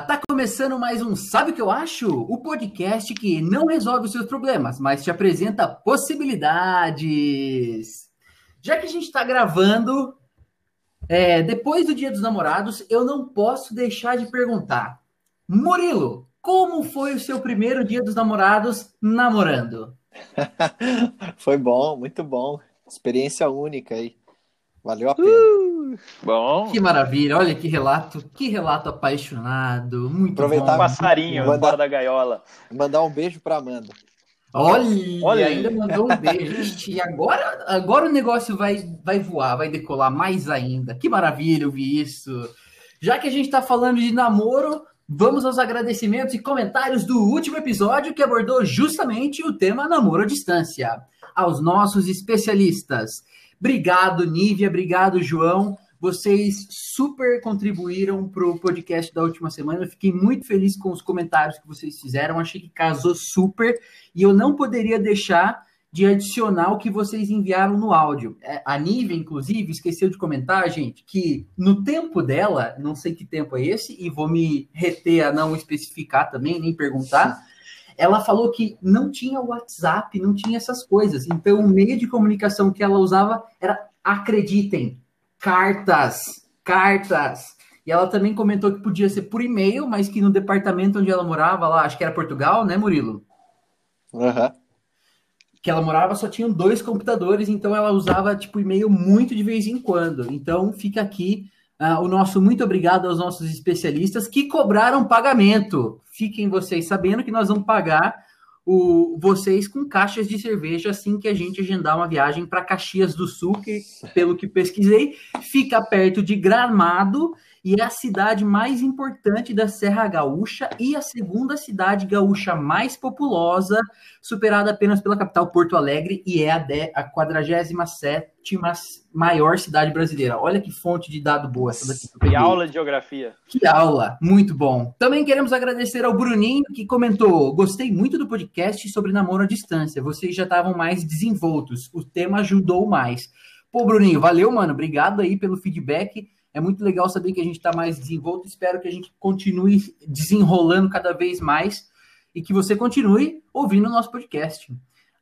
Tá começando mais um Sabe o que eu acho? O podcast que não resolve os seus problemas, mas te apresenta possibilidades. Já que a gente está gravando é, depois do Dia dos Namorados, eu não posso deixar de perguntar. Murilo, como foi o seu primeiro Dia dos Namorados namorando? foi bom, muito bom. Experiência única aí. Valeu a pena. Uh, bom. Que maravilha. Olha que relato, que relato apaixonado. Muito Aproveitar bom. passarinho mandar, fora da gaiola. Mandar um beijo para Amanda. Olha, Olha ainda mandou um beijo. E agora, agora o negócio vai, vai voar, vai decolar mais ainda. Que maravilha ouvir isso. Já que a gente está falando de namoro, vamos aos agradecimentos e comentários do último episódio que abordou justamente o tema namoro à distância. Aos nossos especialistas. Obrigado, Nívia. Obrigado, João. Vocês super contribuíram para o podcast da última semana. Eu fiquei muito feliz com os comentários que vocês fizeram. Achei que casou super. E eu não poderia deixar de adicionar o que vocês enviaram no áudio. É, a Nívia, inclusive, esqueceu de comentar, gente, que no tempo dela, não sei que tempo é esse, e vou me reter a não especificar também, nem perguntar ela falou que não tinha WhatsApp, não tinha essas coisas. Então, o meio de comunicação que ela usava era, acreditem, cartas, cartas. E ela também comentou que podia ser por e-mail, mas que no departamento onde ela morava, lá, acho que era Portugal, né, Murilo? Uhum. Que ela morava só tinham dois computadores, então ela usava tipo e-mail muito de vez em quando. Então fica aqui uh, o nosso muito obrigado aos nossos especialistas que cobraram pagamento. Fiquem vocês sabendo que nós vamos pagar o, vocês com caixas de cerveja assim que a gente agendar uma viagem para Caxias do Sul, que, pelo que pesquisei, fica perto de Gramado e é a cidade mais importante da Serra Gaúcha e a segunda cidade gaúcha mais populosa, superada apenas pela capital Porto Alegre, e é a, de, a 47 maior cidade brasileira. Olha que fonte de dado boa essa daqui. Que aula de geografia. Que aula, muito bom. Também queremos agradecer ao Bruninho, que comentou: gostei muito do podcast sobre namoro à distância. Vocês já estavam mais desenvoltos, o tema ajudou mais. Pô, Bruninho, valeu, mano. Obrigado aí pelo feedback. É muito legal saber que a gente está mais desenvolto. Espero que a gente continue desenrolando cada vez mais e que você continue ouvindo o nosso podcast.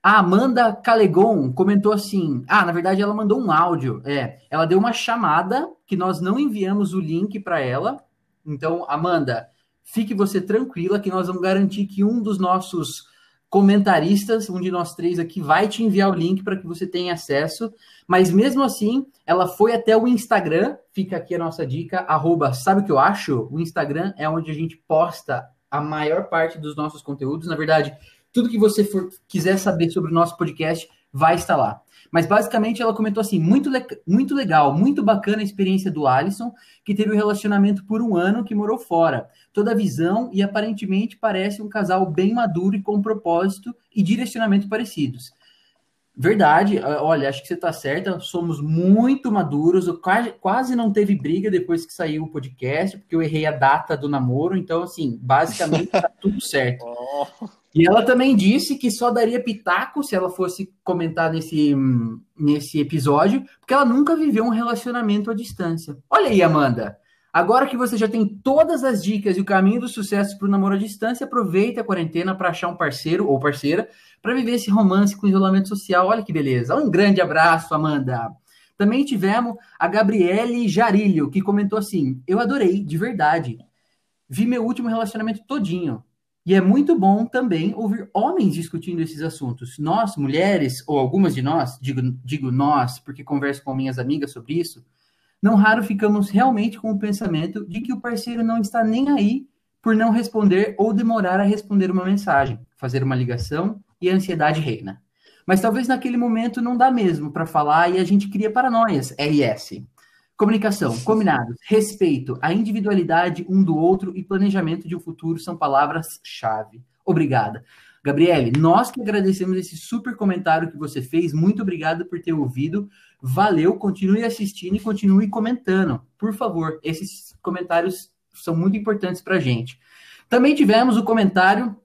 A Amanda Calegon comentou assim: Ah, na verdade ela mandou um áudio. É, ela deu uma chamada que nós não enviamos o link para ela. Então, Amanda, fique você tranquila que nós vamos garantir que um dos nossos comentaristas, um de nós três aqui, vai te enviar o link para que você tenha acesso. Mas mesmo assim, ela foi até o Instagram, fica aqui a nossa dica, arroba, sabe o que eu acho? O Instagram é onde a gente posta a maior parte dos nossos conteúdos. Na verdade, tudo que você for, quiser saber sobre o nosso podcast vai estar lá. Mas basicamente ela comentou assim: muito, le muito legal, muito bacana a experiência do Alisson, que teve um relacionamento por um ano que morou fora. Toda a visão e aparentemente parece um casal bem maduro e com propósito e direcionamento parecidos. Verdade, olha, acho que você está certa. Somos muito maduros. Quase, quase não teve briga depois que saiu o podcast, porque eu errei a data do namoro. Então, assim, basicamente tá tudo certo. E ela também disse que só daria pitaco se ela fosse comentar nesse, nesse episódio, porque ela nunca viveu um relacionamento à distância. Olha aí, Amanda. Agora que você já tem todas as dicas e o caminho do sucesso para o namoro à distância, aproveite a quarentena para achar um parceiro ou parceira para viver esse romance com isolamento social. Olha que beleza. Um grande abraço, Amanda. Também tivemos a Gabriele Jarilho, que comentou assim: Eu adorei, de verdade. Vi meu último relacionamento todinho. E é muito bom também ouvir homens discutindo esses assuntos. Nós, mulheres, ou algumas de nós, digo, digo nós, porque converso com minhas amigas sobre isso, não raro ficamos realmente com o pensamento de que o parceiro não está nem aí por não responder ou demorar a responder uma mensagem, fazer uma ligação e a ansiedade reina. Mas talvez naquele momento não dá mesmo para falar e a gente cria paranoias, RS. Comunicação, combinados, respeito, a individualidade um do outro e planejamento de um futuro são palavras-chave. Obrigada. Gabriele, nós que agradecemos esse super comentário que você fez. Muito obrigado por ter ouvido. Valeu, continue assistindo e continue comentando. Por favor, esses comentários são muito importantes para a gente. Também tivemos o comentário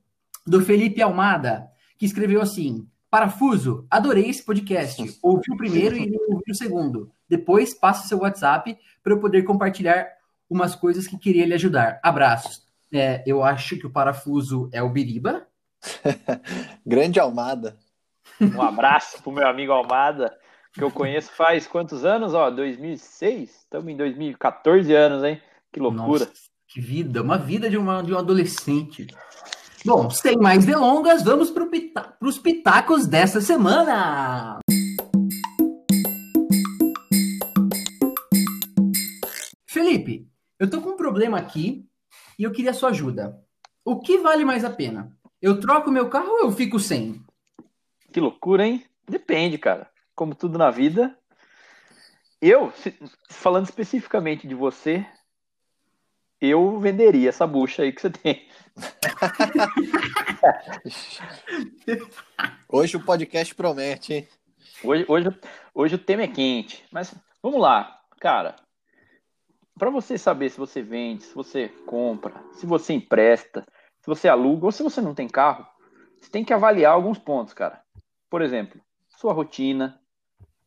do Felipe Almada, que escreveu assim: Parafuso, adorei esse podcast. Ouvi o primeiro e ouvi o segundo. Depois, passe seu WhatsApp para eu poder compartilhar umas coisas que queria lhe ajudar. Abraços. É, eu acho que o parafuso é o Biriba. Grande Almada. Um abraço pro meu amigo Almada, que eu conheço faz quantos anos? Ó, 2006? Estamos em 2014 anos, hein? Que loucura. Nossa, que vida, uma vida de, uma, de um adolescente. Bom, sem mais delongas, vamos para pita os pitacos dessa semana. Felipe, eu tô com um problema aqui e eu queria sua ajuda. O que vale mais a pena? Eu troco meu carro ou eu fico sem? Que loucura, hein? Depende, cara. Como tudo na vida. Eu, falando especificamente de você, eu venderia essa bucha aí que você tem. hoje o podcast promete, hein? Hoje, hoje, hoje o tema é quente. Mas vamos lá, cara. Para você saber se você vende, se você compra, se você empresta, se você aluga ou se você não tem carro, você tem que avaliar alguns pontos, cara. Por exemplo, sua rotina,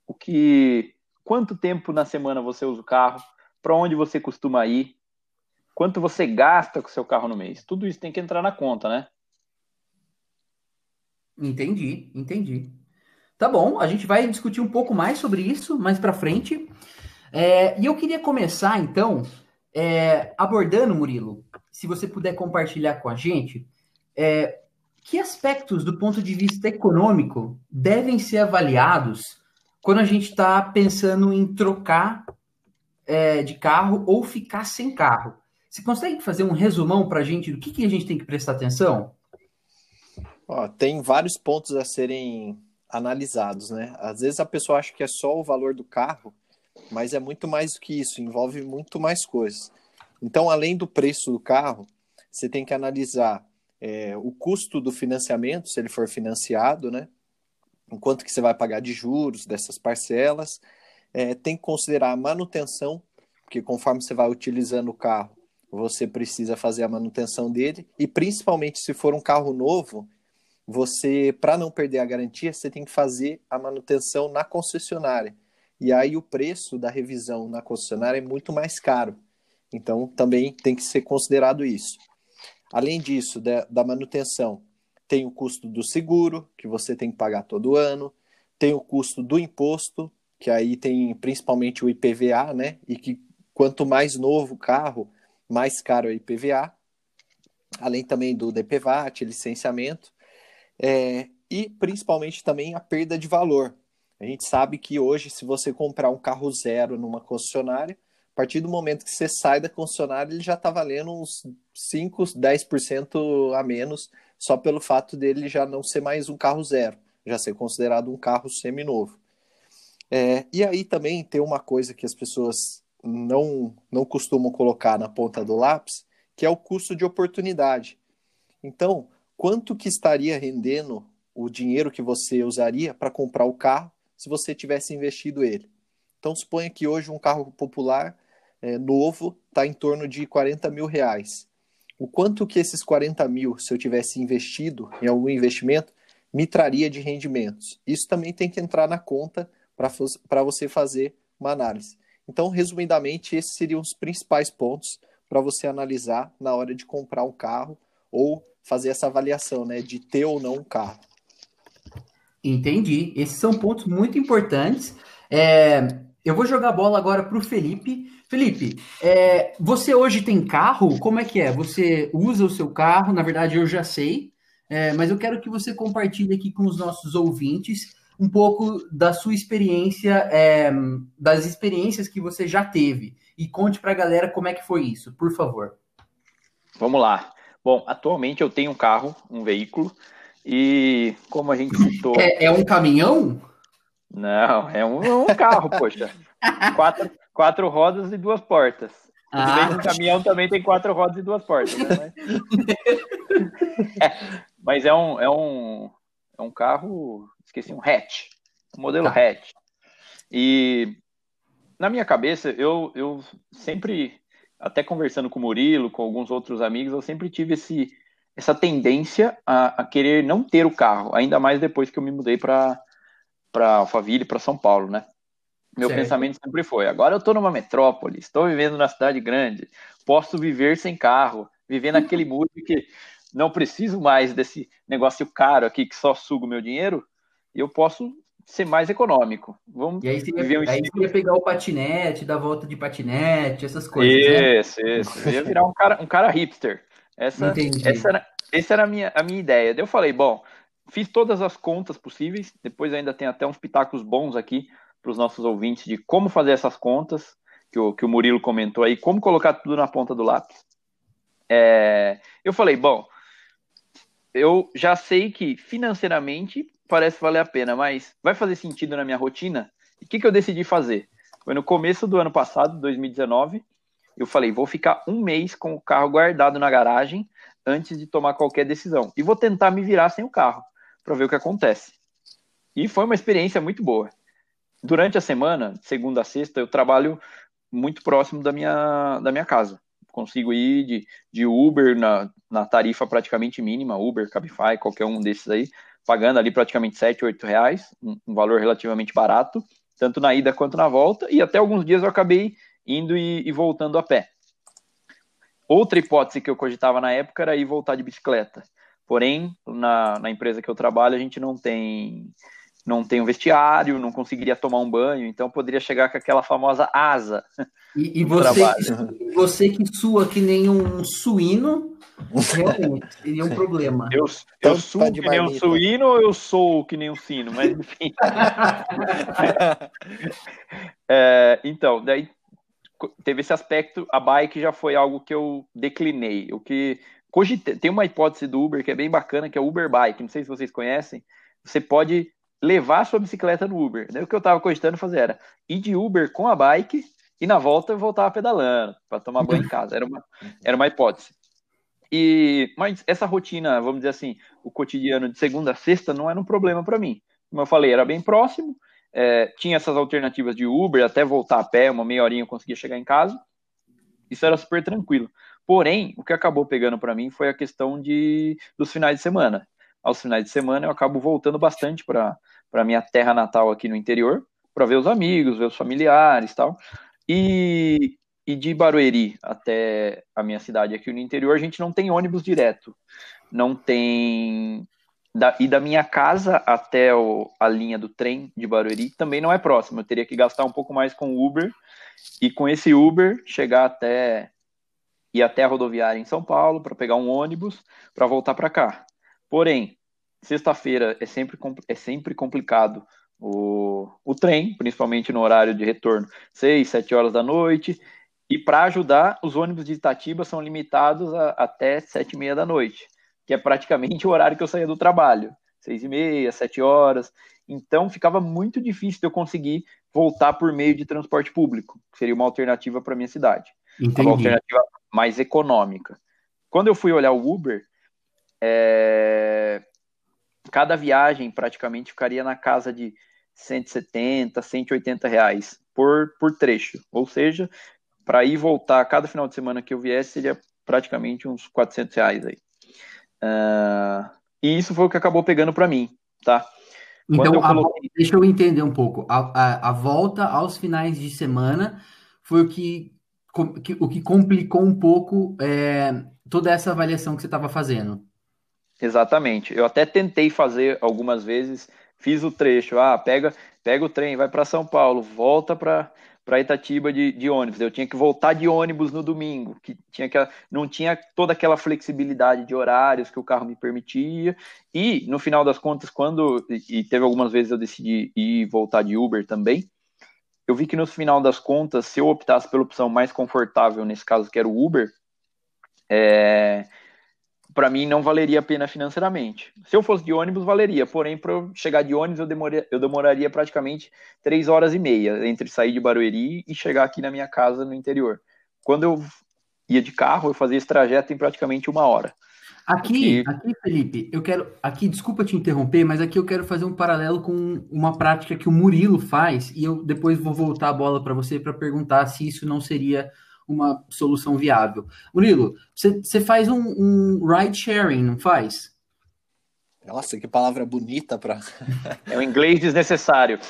o que, quanto tempo na semana você usa o carro, para onde você costuma ir, quanto você gasta com seu carro no mês. Tudo isso tem que entrar na conta, né? Entendi, entendi. Tá bom, a gente vai discutir um pouco mais sobre isso mais para frente. É, e eu queria começar, então, é, abordando, Murilo, se você puder compartilhar com a gente, é, que aspectos do ponto de vista econômico devem ser avaliados quando a gente está pensando em trocar é, de carro ou ficar sem carro? Você consegue fazer um resumão para a gente do que, que a gente tem que prestar atenção? Ó, tem vários pontos a serem analisados, né? Às vezes a pessoa acha que é só o valor do carro, mas é muito mais do que isso, envolve muito mais coisas. Então, além do preço do carro, você tem que analisar é, o custo do financiamento, se ele for financiado, né? O quanto que você vai pagar de juros dessas parcelas. É, tem que considerar a manutenção, porque conforme você vai utilizando o carro, você precisa fazer a manutenção dele e principalmente se for um carro novo, você para não perder a garantia, você tem que fazer a manutenção na concessionária. E aí o preço da revisão na concessionária é muito mais caro. Então também tem que ser considerado isso. Além disso, da, da manutenção, tem o custo do seguro, que você tem que pagar todo ano, tem o custo do imposto, que aí tem principalmente o IPVA, né? E que quanto mais novo o carro, mais caro é o IPVA, além também do DPVAT, licenciamento, é, e principalmente também a perda de valor. A gente sabe que hoje, se você comprar um carro zero numa concessionária, a partir do momento que você sai da concessionária, ele já está valendo uns 5, 10% a menos, só pelo fato dele já não ser mais um carro zero, já ser considerado um carro seminovo. É, e aí também tem uma coisa que as pessoas não, não costumam colocar na ponta do lápis, que é o custo de oportunidade. Então, quanto que estaria rendendo o dinheiro que você usaria para comprar o carro se você tivesse investido ele? Então, suponha que hoje um carro popular é, novo está em torno de 40 mil reais. O quanto que esses 40 mil, se eu tivesse investido em algum investimento, me traria de rendimentos? Isso também tem que entrar na conta para você fazer uma análise. Então, resumidamente, esses seriam os principais pontos para você analisar na hora de comprar um carro ou fazer essa avaliação, né, de ter ou não um carro. Entendi. Esses são pontos muito importantes. É, eu vou jogar a bola agora para o Felipe. Felipe, é, você hoje tem carro? Como é que é? Você usa o seu carro? Na verdade, eu já sei, é, mas eu quero que você compartilhe aqui com os nossos ouvintes um pouco da sua experiência, é, das experiências que você já teve. E conte para a galera como é que foi isso, por favor. Vamos lá. Bom, atualmente eu tenho um carro, um veículo, e como a gente citou. É, é um caminhão? Não, é um, é um carro, poxa. Quatro, quatro rodas e duas portas. Ah, bem o caminhão também tem quatro rodas e duas portas, né? Mas, é, mas é, um, é, um, é um carro esqueci um hatch, um modelo tá. hatch. E na minha cabeça, eu, eu sempre, até conversando com o Murilo, com alguns outros amigos, eu sempre tive esse, essa tendência a, a querer não ter o carro, ainda mais depois que eu me mudei para Alphaville, para São Paulo, né? Meu certo. pensamento sempre foi: agora eu estou numa metrópole, estou vivendo na cidade grande, posso viver sem carro, viver naquele mood que não preciso mais desse negócio caro aqui que só suga o meu dinheiro, eu posso ser mais econômico. Vamos e aí você, ia, um aí você ia pegar o patinete, dar volta de patinete, essas coisas. Né? Isso, né? isso. Eu ia virar um cara, um cara hipster. Essa, essa era, essa era a, minha, a minha ideia. Daí eu falei, bom, fiz todas as contas possíveis, depois ainda tem até uns pitacos bons aqui para os nossos ouvintes de como fazer essas contas, que o, que o Murilo comentou aí, como colocar tudo na ponta do lápis. É, eu falei, bom, eu já sei que financeiramente parece valer a pena, mas vai fazer sentido na minha rotina? E o que, que eu decidi fazer? Foi no começo do ano passado, 2019, eu falei, vou ficar um mês com o carro guardado na garagem antes de tomar qualquer decisão. E vou tentar me virar sem o carro, para ver o que acontece. E foi uma experiência muito boa. Durante a semana, segunda a sexta, eu trabalho muito próximo da minha, da minha casa. Consigo ir de, de Uber na, na tarifa praticamente mínima, Uber, Cabify, qualquer um desses aí, pagando ali praticamente 7, 8 reais, um, um valor relativamente barato, tanto na ida quanto na volta, e até alguns dias eu acabei indo e, e voltando a pé. Outra hipótese que eu cogitava na época era ir voltar de bicicleta. Porém, na, na empresa que eu trabalho, a gente não tem não tem um vestiário, não conseguiria tomar um banho, então poderia chegar com aquela famosa asa. E, e você, que, você que sua que nem um suíno, realmente seria um problema. Eu, eu suo que nem um suíno ou eu sou que nem um sino, mas enfim. é, então, daí teve esse aspecto, a bike já foi algo que eu declinei. O que cogitei, tem uma hipótese do Uber que é bem bacana, que é o Uber Bike. Não sei se vocês conhecem. Você pode levar sua bicicleta no Uber. Daí o que eu estava cogitando fazer era ir de Uber com a bike e na volta eu voltava pedalando para tomar banho em casa. Era uma, era uma hipótese. E, mas essa rotina, vamos dizer assim, o cotidiano de segunda a sexta não era um problema para mim. Como eu falei, era bem próximo, é, tinha essas alternativas de Uber, até voltar a pé, uma meia horinha eu conseguia chegar em casa. Isso era super tranquilo. Porém, o que acabou pegando para mim foi a questão de, dos finais de semana. Aos finais de semana eu acabo voltando bastante para minha terra natal aqui no interior, para ver os amigos, ver os familiares tal. E, e de Barueri até a minha cidade aqui no interior, a gente não tem ônibus direto. Não tem da, e da minha casa até o, a linha do trem de Barueri também não é próximo. Eu teria que gastar um pouco mais com Uber e com esse Uber chegar até ir até a rodoviária em São Paulo para pegar um ônibus para voltar para cá. Porém, sexta-feira é sempre é sempre complicado o, o trem, principalmente no horário de retorno, seis, sete horas da noite. E para ajudar, os ônibus de Itatiba são limitados a, até sete e meia da noite que é praticamente o horário que eu saía do trabalho, seis e meia, sete horas. Então ficava muito difícil de eu conseguir voltar por meio de transporte público, que seria uma alternativa para minha cidade, Entendi. uma alternativa mais econômica. Quando eu fui olhar o Uber, é... cada viagem praticamente ficaria na casa de 170, 180 reais por, por trecho. Ou seja, para ir voltar cada final de semana que eu viesse, seria praticamente uns 400 reais aí. Uh, e isso foi o que acabou pegando para mim, tá? então, eu coloquei... a, deixa eu entender um pouco. A, a, a, volta aos finais de semana foi o que, que o que complicou um pouco é, toda essa avaliação que você estava fazendo. Exatamente. Eu até tentei fazer algumas vezes, fiz o trecho, ah, pega, pega o trem, vai para São Paulo, volta para para Itatiba de, de, ônibus. Eu tinha que voltar de ônibus no domingo, que tinha que não tinha toda aquela flexibilidade de horários que o carro me permitia. E no final das contas, quando e teve algumas vezes eu decidi ir voltar de Uber também, eu vi que no final das contas, se eu optasse pela opção mais confortável, nesse caso que era o Uber, é, para mim não valeria a pena financeiramente. Se eu fosse de ônibus, valeria, porém, para eu chegar de ônibus, eu, demoria, eu demoraria praticamente três horas e meia entre sair de Barueri e chegar aqui na minha casa no interior. Quando eu ia de carro, eu fazia esse trajeto em praticamente uma hora. Aqui, aqui, Felipe, eu quero. Aqui, desculpa te interromper, mas aqui eu quero fazer um paralelo com uma prática que o Murilo faz, e eu depois vou voltar a bola para você para perguntar se isso não seria uma solução viável. Murilo, você faz um, um ride sharing, não faz? Nossa, que palavra bonita para. é um inglês desnecessário.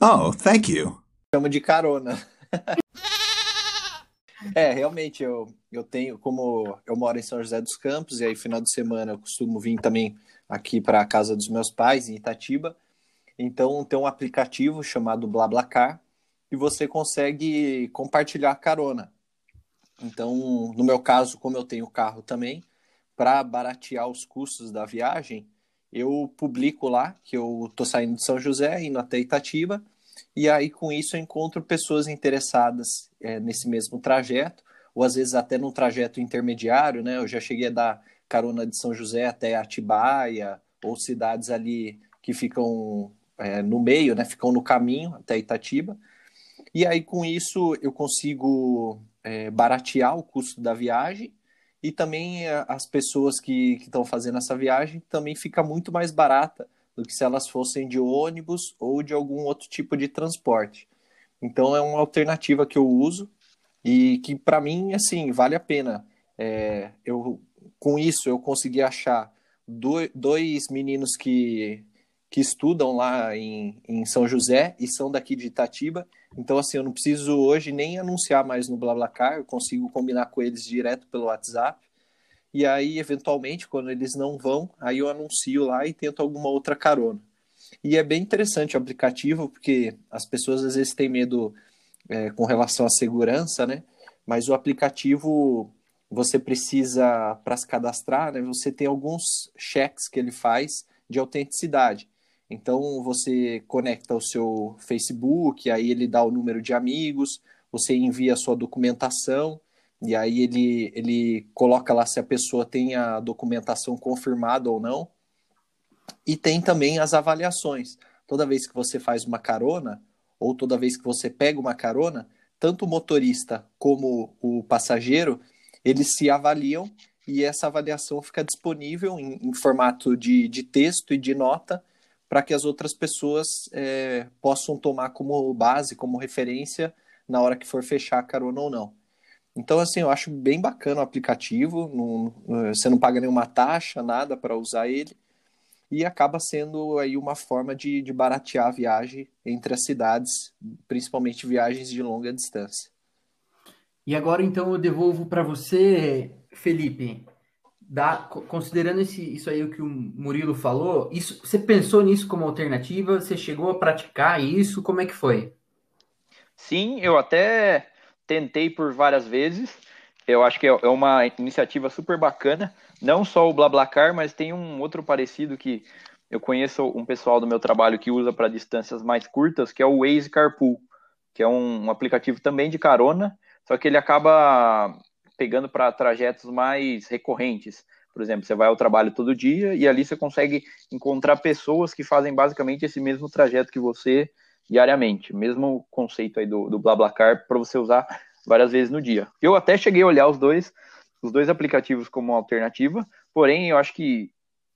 Oh, thank you. Chama de carona. É, realmente, eu, eu tenho, como eu moro em São José dos Campos, e aí final de semana eu costumo vir também aqui para a casa dos meus pais, em Itatiba. Então tem um aplicativo chamado BlaBlaCar, e você consegue compartilhar carona. Então, no meu caso, como eu tenho carro também, para baratear os custos da viagem, eu publico lá que eu estou saindo de São José, indo até Itatiba, e aí com isso eu encontro pessoas interessadas é, nesse mesmo trajeto, ou às vezes até num trajeto intermediário, né? Eu já cheguei a dar carona de São José até Atibaia, ou cidades ali que ficam é, no meio, né? Ficam no caminho até Itatiba. E aí com isso eu consigo é, baratear o custo da viagem e também é, as pessoas que estão fazendo essa viagem também fica muito mais barata do que se elas fossem de ônibus ou de algum outro tipo de transporte. Então é uma alternativa que eu uso e que para mim assim vale a pena. É, eu com isso eu consegui achar dois meninos que, que estudam lá em, em São José e são daqui de Itatiba. Então assim eu não preciso hoje nem anunciar mais no BlaBlaCar, eu consigo combinar com eles direto pelo WhatsApp e aí, eventualmente, quando eles não vão, aí eu anuncio lá e tento alguma outra carona. E é bem interessante o aplicativo, porque as pessoas às vezes têm medo é, com relação à segurança, né? Mas o aplicativo, você precisa, para se cadastrar, né, você tem alguns cheques que ele faz de autenticidade. Então, você conecta o seu Facebook, aí ele dá o número de amigos, você envia a sua documentação, e aí ele, ele coloca lá se a pessoa tem a documentação confirmada ou não. E tem também as avaliações. Toda vez que você faz uma carona, ou toda vez que você pega uma carona, tanto o motorista como o passageiro, eles se avaliam e essa avaliação fica disponível em, em formato de, de texto e de nota para que as outras pessoas é, possam tomar como base, como referência na hora que for fechar a carona ou não. Então, assim, eu acho bem bacana o aplicativo, não, você não paga nenhuma taxa, nada para usar ele, e acaba sendo aí uma forma de, de baratear a viagem entre as cidades, principalmente viagens de longa distância. E agora, então, eu devolvo para você, Felipe, da, considerando esse, isso aí o que o Murilo falou, isso, você pensou nisso como alternativa? Você chegou a praticar isso? Como é que foi? Sim, eu até tentei por várias vezes. Eu acho que é, é uma iniciativa super bacana. Não só o BlaBlaCar, mas tem um outro parecido que eu conheço um pessoal do meu trabalho que usa para distâncias mais curtas, que é o Waze Carpool, que é um, um aplicativo também de carona, só que ele acaba pegando para trajetos mais recorrentes. Por exemplo, você vai ao trabalho todo dia e ali você consegue encontrar pessoas que fazem basicamente esse mesmo trajeto que você diariamente. Mesmo conceito aí do, do BlaBlaCar para você usar várias vezes no dia. Eu até cheguei a olhar os dois, os dois aplicativos como alternativa, porém eu acho que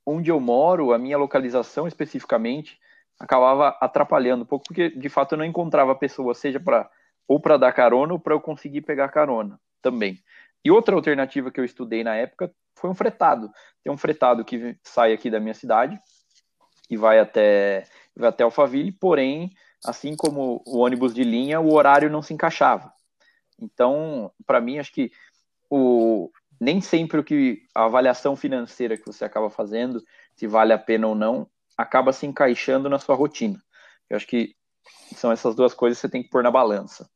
onde eu moro, a minha localização especificamente, acabava atrapalhando um pouco, porque de fato eu não encontrava pessoa, seja para ou para dar carona ou para eu conseguir pegar carona também. E outra alternativa que eu estudei na época foi um fretado. Tem um fretado que sai aqui da minha cidade e vai até, vai até Alphaville, porém assim como o ônibus de linha, o horário não se encaixava. Então, para mim, acho que o, nem sempre o que a avaliação financeira que você acaba fazendo, se vale a pena ou não, acaba se encaixando na sua rotina. Eu acho que são essas duas coisas que você tem que pôr na balança.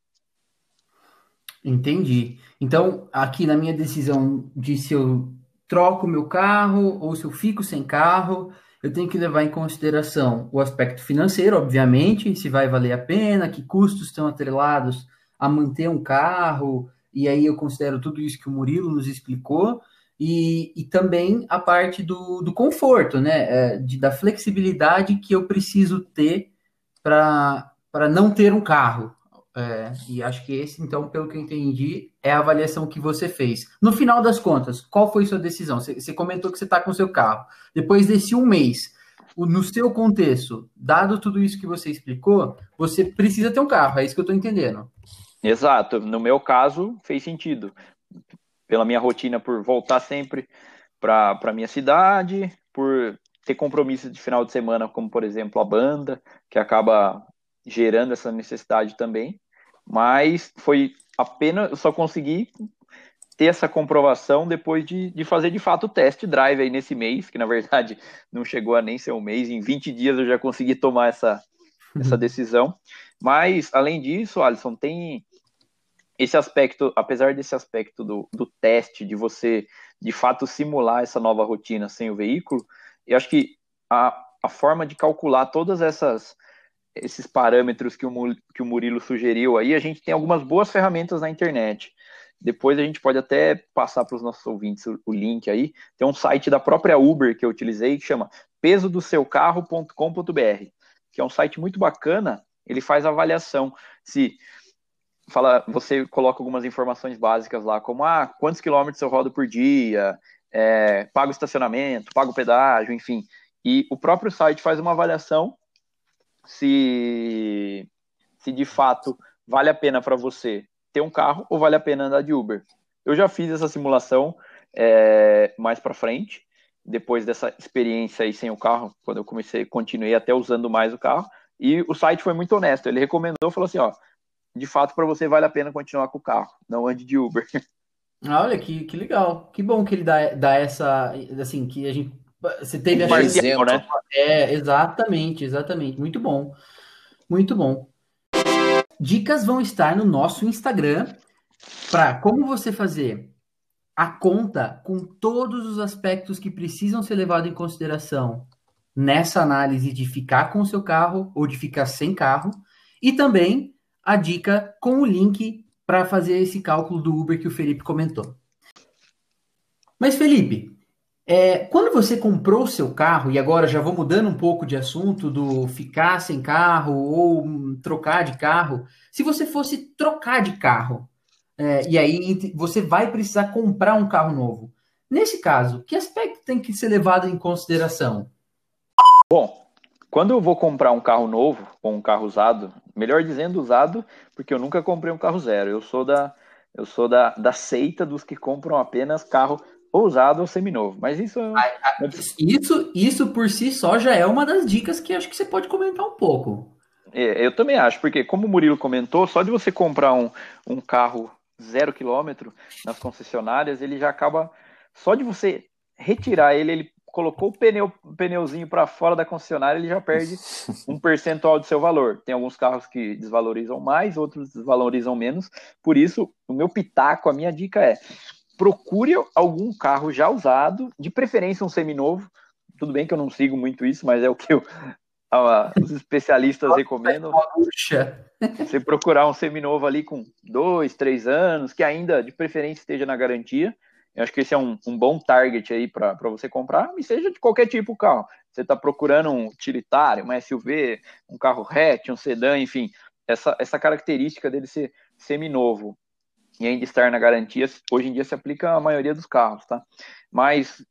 Entendi. Então, aqui na minha decisão de se eu troco meu carro ou se eu fico sem carro, eu tenho que levar em consideração o aspecto financeiro, obviamente, se vai valer a pena, que custos estão atrelados a manter um carro, e aí eu considero tudo isso que o Murilo nos explicou, e, e também a parte do, do conforto, né? É, de, da flexibilidade que eu preciso ter para não ter um carro. É, e acho que esse, então, pelo que eu entendi, é a avaliação que você fez. No final das contas, qual foi sua decisão? Você, comentou que você está com seu carro. Depois desse um mês, o, no seu contexto, dado tudo isso que você explicou, você precisa ter um carro, é isso que eu estou entendendo. Exato. No meu caso, fez sentido. Pela minha rotina, por voltar sempre para a minha cidade, por ter compromissos de final de semana, como por exemplo a banda, que acaba gerando essa necessidade também mas foi apenas eu só consegui ter essa comprovação depois de, de fazer de fato o test drive aí nesse mês, que na verdade não chegou a nem ser um mês, em 20 dias eu já consegui tomar essa, essa decisão. Mas, além disso, Alisson, tem esse aspecto, apesar desse aspecto do, do teste, de você de fato simular essa nova rotina sem o veículo, eu acho que a, a forma de calcular todas essas esses parâmetros que o, que o Murilo sugeriu aí, a gente tem algumas boas ferramentas na internet. Depois a gente pode até passar para os nossos ouvintes o, o, link aí. Tem um site da própria Uber que eu utilizei que chama peso do seu carro.com.br, que é um site muito bacana. Ele faz avaliação se fala, você coloca algumas informações básicas lá, como ah, quantos quilômetros eu rodo por dia, é, pago estacionamento, pago pedágio, enfim. E o próprio site faz uma avaliação se, se de fato vale a pena para você ter um carro ou vale a pena andar de Uber. Eu já fiz essa simulação é, mais para frente, depois dessa experiência aí sem o carro, quando eu comecei, continuei até usando mais o carro, e o site foi muito honesto. Ele recomendou, falou assim, ó, de fato, para você vale a pena continuar com o carro, não ande de Uber. Olha, que, que legal. Que bom que ele dá, dá essa, assim, que a gente, você teve a chance, né? É, exatamente, exatamente. Muito bom. Muito bom. Dicas vão estar no nosso Instagram para como você fazer a conta com todos os aspectos que precisam ser levados em consideração nessa análise de ficar com o seu carro ou de ficar sem carro e também a dica com o link para fazer esse cálculo do Uber que o Felipe comentou. Mas, Felipe, é, quando você comprou o seu carro, e agora já vou mudando um pouco de assunto do ficar sem carro ou trocar de carro, se você fosse trocar de carro, é, e aí você vai precisar comprar um carro novo, nesse caso, que aspecto tem que ser levado em consideração? Bom, quando eu vou comprar um carro novo ou um carro usado, melhor dizendo usado, porque eu nunca comprei um carro zero. Eu sou da eu sou da, da seita dos que compram apenas carro ou usado ou seminovo. Mas isso isso isso por si só já é uma das dicas que acho que você pode comentar um pouco. É, eu também acho, porque como o Murilo comentou, só de você comprar um, um carro zero quilômetro nas concessionárias, ele já acaba só de você retirar ele, ele colocou o pneu, pneuzinho para fora da concessionária, ele já perde um percentual do seu valor. Tem alguns carros que desvalorizam mais, outros desvalorizam menos. Por isso, o meu pitaco, a minha dica é: procure algum carro já usado, de preferência um seminovo. Tudo bem que eu não sigo muito isso, mas é o que eu, os especialistas recomendam. Você procurar um seminovo ali com dois, três anos, que ainda de preferência esteja na garantia eu acho que esse é um, um bom target aí para você comprar, e seja de qualquer tipo de carro. Você está procurando um utilitário, um SUV, um carro hatch, um sedã, enfim, essa, essa característica dele ser seminovo e ainda estar na garantia, hoje em dia se aplica à maioria dos carros, tá? Mas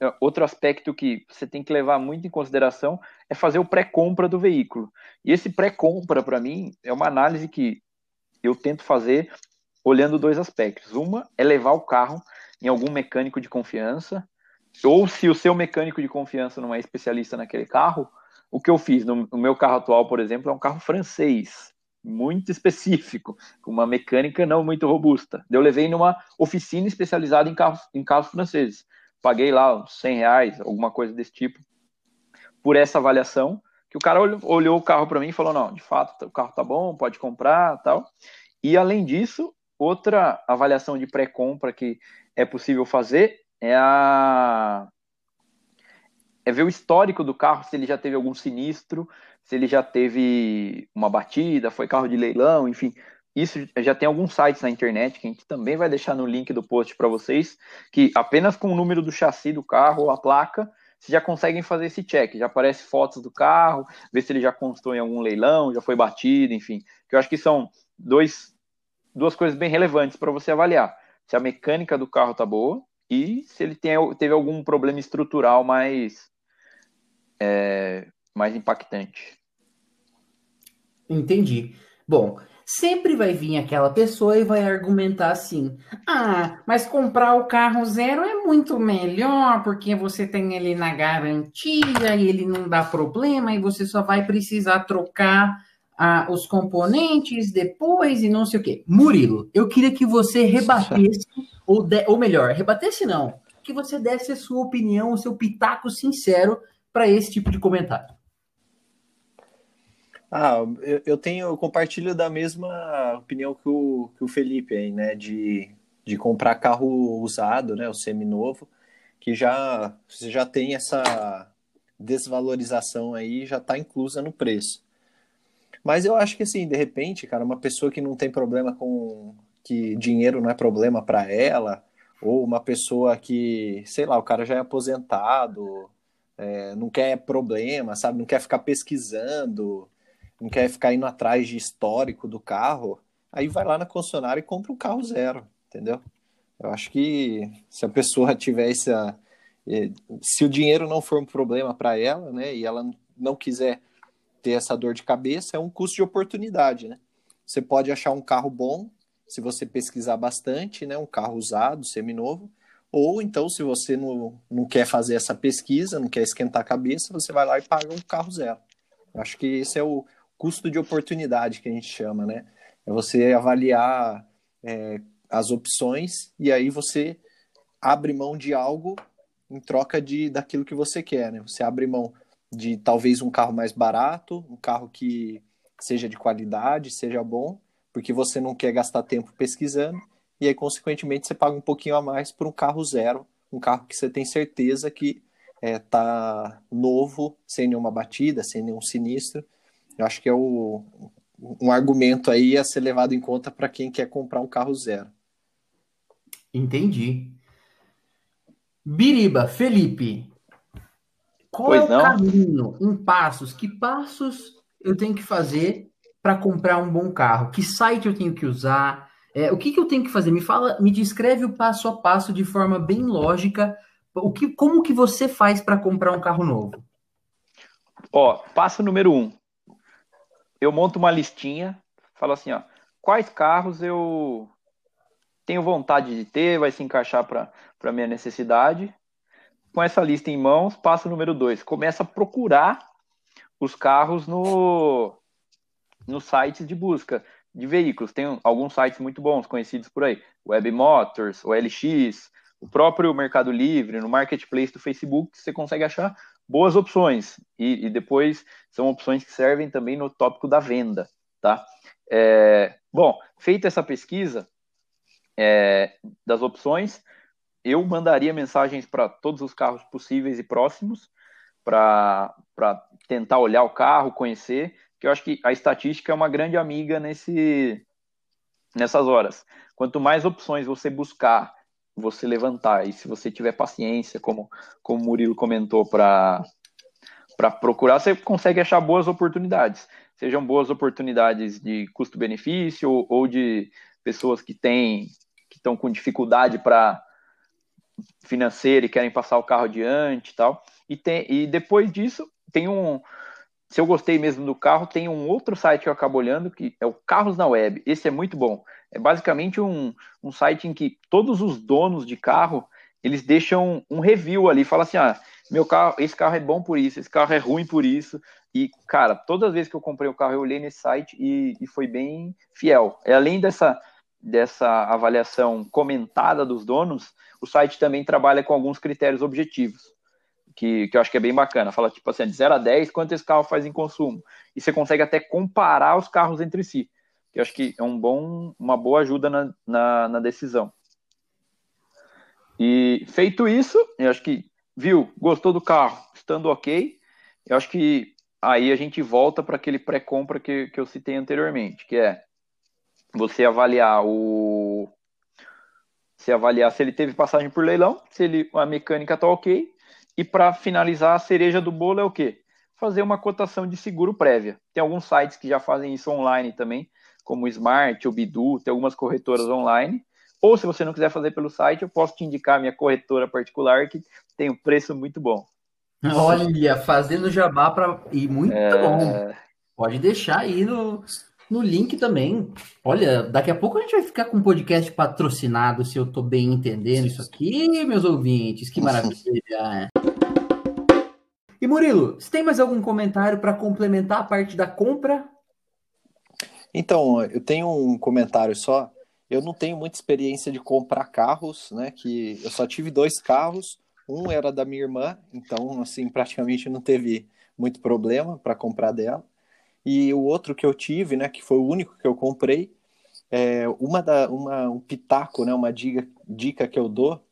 é, outro aspecto que você tem que levar muito em consideração é fazer o pré-compra do veículo. E esse pré-compra, para mim, é uma análise que eu tento fazer olhando dois aspectos. Uma é levar o carro em algum mecânico de confiança, ou se o seu mecânico de confiança não é especialista naquele carro, o que eu fiz no, no meu carro atual, por exemplo, é um carro francês, muito específico, com uma mecânica não muito robusta. Eu levei numa oficina especializada em carros, em carros franceses. Paguei lá uns 100 reais, alguma coisa desse tipo, por essa avaliação, que o cara olhou, olhou o carro para mim e falou, não, de fato, o carro tá bom, pode comprar, tal. E além disso, outra avaliação de pré-compra que é possível fazer é a é ver o histórico do carro, se ele já teve algum sinistro, se ele já teve uma batida, foi carro de leilão, enfim. Isso já tem alguns sites na internet que a gente também vai deixar no link do post para vocês, que apenas com o número do chassi do carro ou a placa, vocês já conseguem fazer esse check. Já aparece fotos do carro, ver se ele já constou em algum leilão, já foi batido, enfim. Que eu acho que são dois, duas coisas bem relevantes para você avaliar se a mecânica do carro tá boa e se ele tem, teve algum problema estrutural mais, é, mais impactante. Entendi. Bom, sempre vai vir aquela pessoa e vai argumentar assim: ah, mas comprar o carro zero é muito melhor porque você tem ele na garantia e ele não dá problema e você só vai precisar trocar ah, os componentes depois e não sei o quê. Murilo, eu queria que você rebatesse, ou, de, ou melhor, rebatesse não, que você desse a sua opinião, o seu pitaco sincero para esse tipo de comentário. Ah, eu, eu tenho, eu compartilho da mesma opinião que o, que o Felipe aí, né, de, de comprar carro usado, né, o seminovo, que já, você já tem essa desvalorização aí, já está inclusa no preço. Mas eu acho que assim, de repente, cara, uma pessoa que não tem problema com que dinheiro não é problema para ela, ou uma pessoa que, sei lá, o cara já é aposentado, é, não quer problema, sabe, não quer ficar pesquisando, não quer ficar indo atrás de histórico do carro, aí vai lá na concessionária e compra um carro zero, entendeu? Eu acho que se a pessoa tiver essa. Eh, se o dinheiro não for um problema para ela, né, e ela não quiser ter essa dor de cabeça, é um custo de oportunidade, né? Você pode achar um carro bom se você pesquisar bastante, né, um carro usado, seminovo, ou então, se você não, não quer fazer essa pesquisa, não quer esquentar a cabeça, você vai lá e paga um carro zero. Acho que esse é o, custo de oportunidade que a gente chama, né? É você avaliar é, as opções e aí você abre mão de algo em troca de daquilo que você quer, né? Você abre mão de talvez um carro mais barato, um carro que seja de qualidade, seja bom, porque você não quer gastar tempo pesquisando e aí consequentemente você paga um pouquinho a mais por um carro zero, um carro que você tem certeza que é, tá novo, sem nenhuma batida, sem nenhum sinistro eu acho que é o, um argumento aí a ser levado em conta para quem quer comprar um carro zero. Entendi. Biriba, Felipe, qual pois é o não? caminho em passos? Que passos eu tenho que fazer para comprar um bom carro? Que site eu tenho que usar? É, o que, que eu tenho que fazer? Me fala, me descreve o passo a passo de forma bem lógica. O que, como que você faz para comprar um carro novo? Ó, passo número um: eu monto uma listinha, falo assim, ó, quais carros eu tenho vontade de ter, vai se encaixar para minha necessidade. Com essa lista em mãos, passo número dois, começa a procurar os carros no nos sites de busca de veículos. Tem alguns sites muito bons, conhecidos por aí, Web Motors, o LX, o próprio Mercado Livre, no Marketplace do Facebook, você consegue achar boas opções. E, e, depois são opções que servem também no tópico da venda, tá? É, bom, feita essa pesquisa é, das opções, eu mandaria mensagens para todos os carros possíveis e próximos para tentar olhar o carro, conhecer, que eu acho que a estatística é uma grande amiga nesse, nessas horas. Quanto mais opções você buscar você levantar. E se você tiver paciência, como, como o Murilo comentou, para procurar, você consegue achar boas oportunidades. Sejam boas oportunidades de custo-benefício ou, ou de pessoas que têm que estão com dificuldade para financeira e querem passar o carro adiante e tal. E, tem, e depois disso, tem um. Se eu gostei mesmo do carro, tem um outro site que eu acabo olhando, que é o Carros na Web. Esse é muito bom. É basicamente um, um site em que todos os donos de carro eles deixam um review ali, fala assim, ah, meu carro, esse carro é bom por isso, esse carro é ruim por isso. E, cara, todas as vezes que eu comprei o carro, eu olhei nesse site e, e foi bem fiel. E além dessa, dessa avaliação comentada dos donos, o site também trabalha com alguns critérios objetivos, que, que eu acho que é bem bacana. Fala, tipo assim, de 0 a 10, quanto esse carro faz em consumo? E você consegue até comparar os carros entre si que eu acho que é um bom, uma boa ajuda na, na, na decisão. E feito isso, eu acho que, viu, gostou do carro, estando ok, eu acho que aí a gente volta para aquele pré-compra que, que eu citei anteriormente, que é você avaliar o. Se avaliar se ele teve passagem por leilão, se ele, a mecânica está ok, e para finalizar, a cereja do bolo é o quê? Fazer uma cotação de seguro prévia. Tem alguns sites que já fazem isso online também, como o Smart, o Bidu, tem algumas corretoras online. Ou se você não quiser fazer pelo site, eu posso te indicar a minha corretora particular que tem um preço muito bom. Olha, fazendo jabá para e muito é... bom. Pode deixar aí no, no link também. Olha, daqui a pouco a gente vai ficar com um podcast patrocinado, se eu estou bem entendendo isso aqui, meus ouvintes. Que maravilha. E Murilo, você tem mais algum comentário para complementar a parte da compra Então, eu tenho um comentário só. Eu não tenho muita experiência de comprar carros, né? Que eu só tive dois carros. Um era da minha irmã, então, assim, praticamente não teve muito problema para comprar dela. E o outro que eu tive, né, que foi o único que eu comprei, é uma da uma um pitaco, né, uma dica, dica que eu dou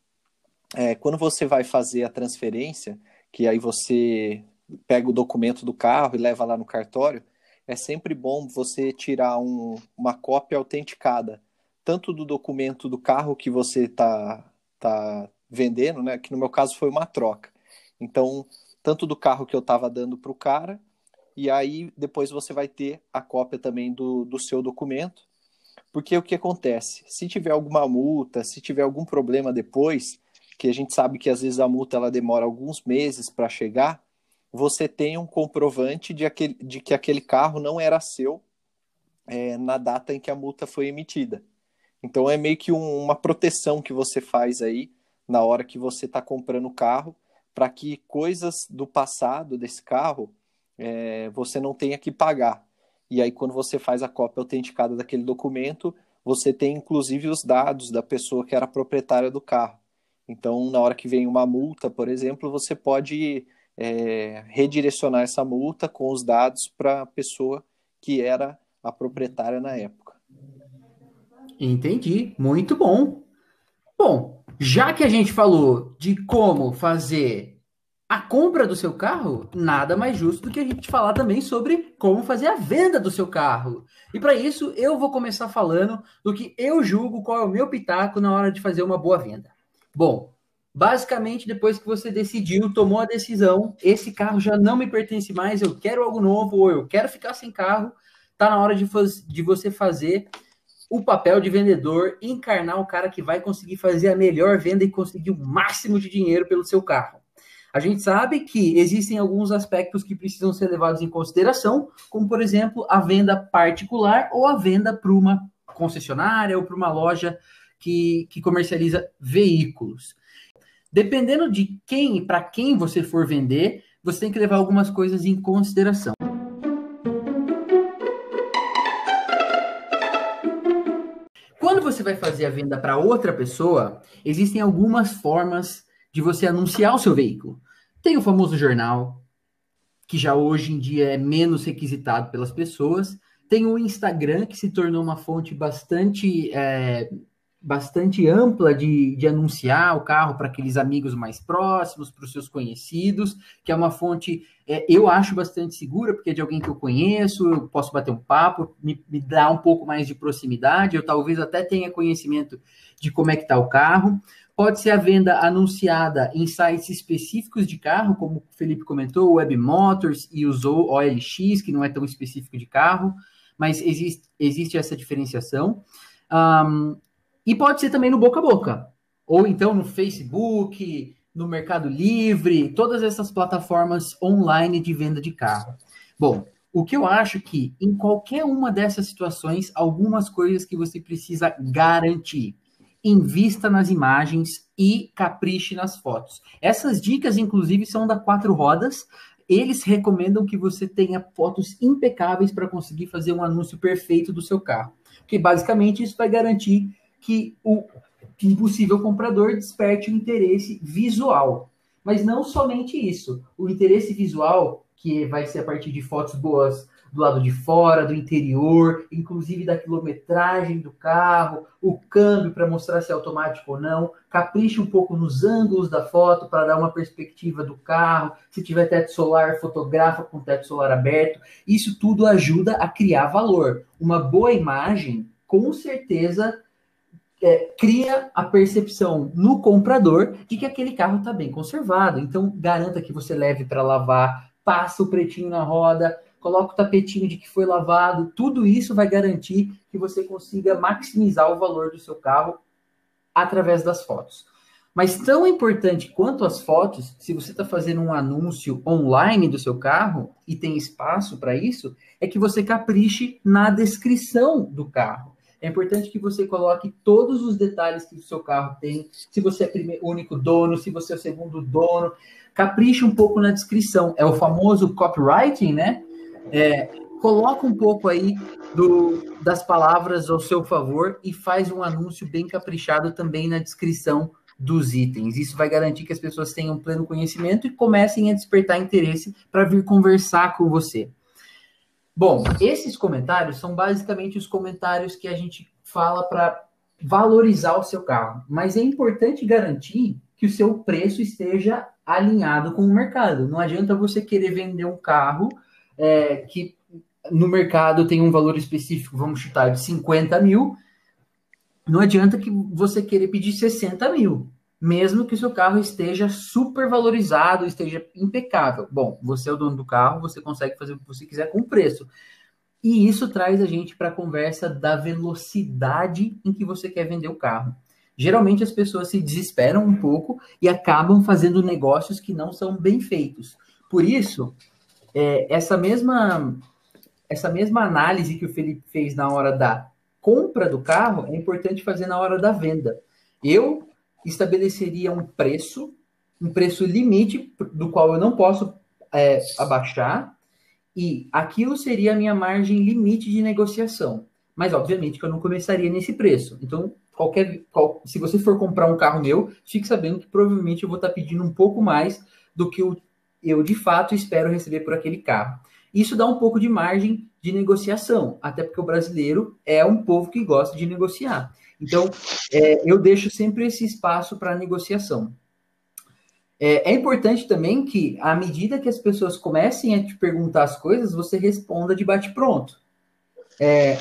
é quando você vai fazer a transferência, que aí você pega o documento do carro e leva lá no cartório, é sempre bom você tirar um, uma cópia autenticada, tanto do documento do carro que você está tá vendendo, né? Que no meu caso foi uma troca. Então, tanto do carro que eu estava dando para o cara, e aí depois você vai ter a cópia também do, do seu documento. Porque o que acontece? Se tiver alguma multa, se tiver algum problema depois, que a gente sabe que às vezes a multa ela demora alguns meses para chegar, você tem um comprovante de, aquele, de que aquele carro não era seu é, na data em que a multa foi emitida. Então é meio que um, uma proteção que você faz aí na hora que você está comprando o carro, para que coisas do passado desse carro é, você não tenha que pagar. E aí, quando você faz a cópia autenticada daquele documento, você tem inclusive os dados da pessoa que era proprietária do carro. Então, na hora que vem uma multa, por exemplo, você pode é, redirecionar essa multa com os dados para a pessoa que era a proprietária na época. Entendi, muito bom. Bom, já que a gente falou de como fazer a compra do seu carro, nada mais justo do que a gente falar também sobre como fazer a venda do seu carro. E para isso, eu vou começar falando do que eu julgo qual é o meu pitaco na hora de fazer uma boa venda. Bom, Basicamente, depois que você decidiu, tomou a decisão, esse carro já não me pertence mais, eu quero algo novo, ou eu quero ficar sem carro, tá na hora de, faz, de você fazer o papel de vendedor, encarnar o cara que vai conseguir fazer a melhor venda e conseguir o máximo de dinheiro pelo seu carro. A gente sabe que existem alguns aspectos que precisam ser levados em consideração, como por exemplo a venda particular ou a venda para uma concessionária ou para uma loja que, que comercializa veículos. Dependendo de quem e para quem você for vender, você tem que levar algumas coisas em consideração. Quando você vai fazer a venda para outra pessoa, existem algumas formas de você anunciar o seu veículo. Tem o famoso jornal, que já hoje em dia é menos requisitado pelas pessoas. Tem o Instagram, que se tornou uma fonte bastante é, bastante ampla de, de anunciar o carro para aqueles amigos mais próximos, para os seus conhecidos, que é uma fonte, é, eu acho bastante segura, porque é de alguém que eu conheço, eu posso bater um papo, me, me dá um pouco mais de proximidade, eu talvez até tenha conhecimento de como é que está o carro. Pode ser a venda anunciada em sites específicos de carro, como o Felipe comentou, Web Motors e usou OLX, que não é tão específico de carro, mas existe, existe essa diferenciação. Um, e pode ser também no boca a boca. Ou então no Facebook, no Mercado Livre, todas essas plataformas online de venda de carro. Bom, o que eu acho que em qualquer uma dessas situações, algumas coisas que você precisa garantir. Invista nas imagens e capriche nas fotos. Essas dicas, inclusive, são da Quatro Rodas. Eles recomendam que você tenha fotos impecáveis para conseguir fazer um anúncio perfeito do seu carro. Porque basicamente isso vai garantir que o impossível comprador desperte o interesse visual. Mas não somente isso. O interesse visual, que vai ser a partir de fotos boas do lado de fora, do interior, inclusive da quilometragem do carro, o câmbio para mostrar se é automático ou não, capriche um pouco nos ângulos da foto para dar uma perspectiva do carro, se tiver teto solar, fotografa com teto solar aberto. Isso tudo ajuda a criar valor. Uma boa imagem, com certeza, é, cria a percepção no comprador de que aquele carro está bem conservado. Então, garanta que você leve para lavar, passa o pretinho na roda, coloca o tapetinho de que foi lavado. Tudo isso vai garantir que você consiga maximizar o valor do seu carro através das fotos. Mas tão importante quanto as fotos, se você está fazendo um anúncio online do seu carro e tem espaço para isso, é que você capriche na descrição do carro. É importante que você coloque todos os detalhes que o seu carro tem, se você é o único dono, se você é o segundo dono. Capriche um pouco na descrição. É o famoso copywriting, né? É, coloca um pouco aí do, das palavras ao seu favor e faz um anúncio bem caprichado também na descrição dos itens. Isso vai garantir que as pessoas tenham pleno conhecimento e comecem a despertar interesse para vir conversar com você. Bom, esses comentários são basicamente os comentários que a gente fala para valorizar o seu carro, mas é importante garantir que o seu preço esteja alinhado com o mercado. Não adianta você querer vender um carro é, que no mercado tem um valor específico, vamos chutar, de 50 mil, não adianta que você querer pedir 60 mil, mesmo que o seu carro esteja super valorizado, esteja impecável. Bom, você é o dono do carro, você consegue fazer o que você quiser com o preço. E isso traz a gente para a conversa da velocidade em que você quer vender o carro. Geralmente as pessoas se desesperam um pouco e acabam fazendo negócios que não são bem feitos. Por isso, é, essa mesma essa mesma análise que o Felipe fez na hora da compra do carro é importante fazer na hora da venda. Eu estabeleceria um preço, um preço limite do qual eu não posso é, abaixar, e aquilo seria a minha margem limite de negociação. Mas, obviamente, que eu não começaria nesse preço. Então, qualquer, qual, se você for comprar um carro meu, fique sabendo que provavelmente eu vou estar pedindo um pouco mais do que eu, eu de fato espero receber por aquele carro. Isso dá um pouco de margem de negociação, até porque o brasileiro é um povo que gosta de negociar. Então, é, eu deixo sempre esse espaço para negociação. É, é, importante também que, à medida que as pessoas comecem a te perguntar as coisas, você responda de bate-pronto. É,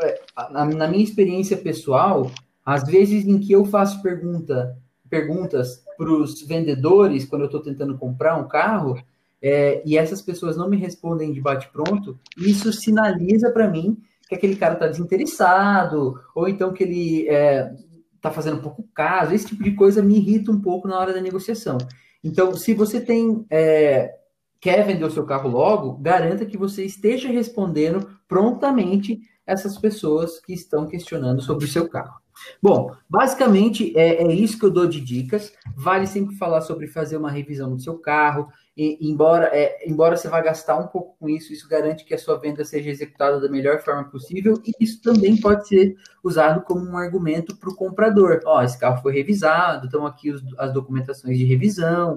é na, na, minha experiência pessoal, às vezes em que eu faço pergunta, perguntas para os vendedores, quando eu estou tentando comprar um carro, é, e essas pessoas não me respondem de bate-pronto, isso sinaliza para mim que aquele cara está desinteressado, ou então que ele está é, tá fazendo pouco caso, esse tipo de coisa me irrita um pouco na hora da negociação. Então, se você tem é, quer vender o seu carro logo, garanta que você esteja respondendo prontamente essas pessoas que estão questionando sobre o seu carro. Bom, basicamente é, é, isso que eu dou de dicas. Vale sempre falar sobre fazer uma revisão do seu carro. E, embora, é, embora você vá gastar um pouco com isso, isso garante que a sua venda seja executada da melhor forma possível. E isso também pode ser usado como um argumento para o comprador. Ó, esse carro foi revisado, estão aqui os, as documentações de revisão.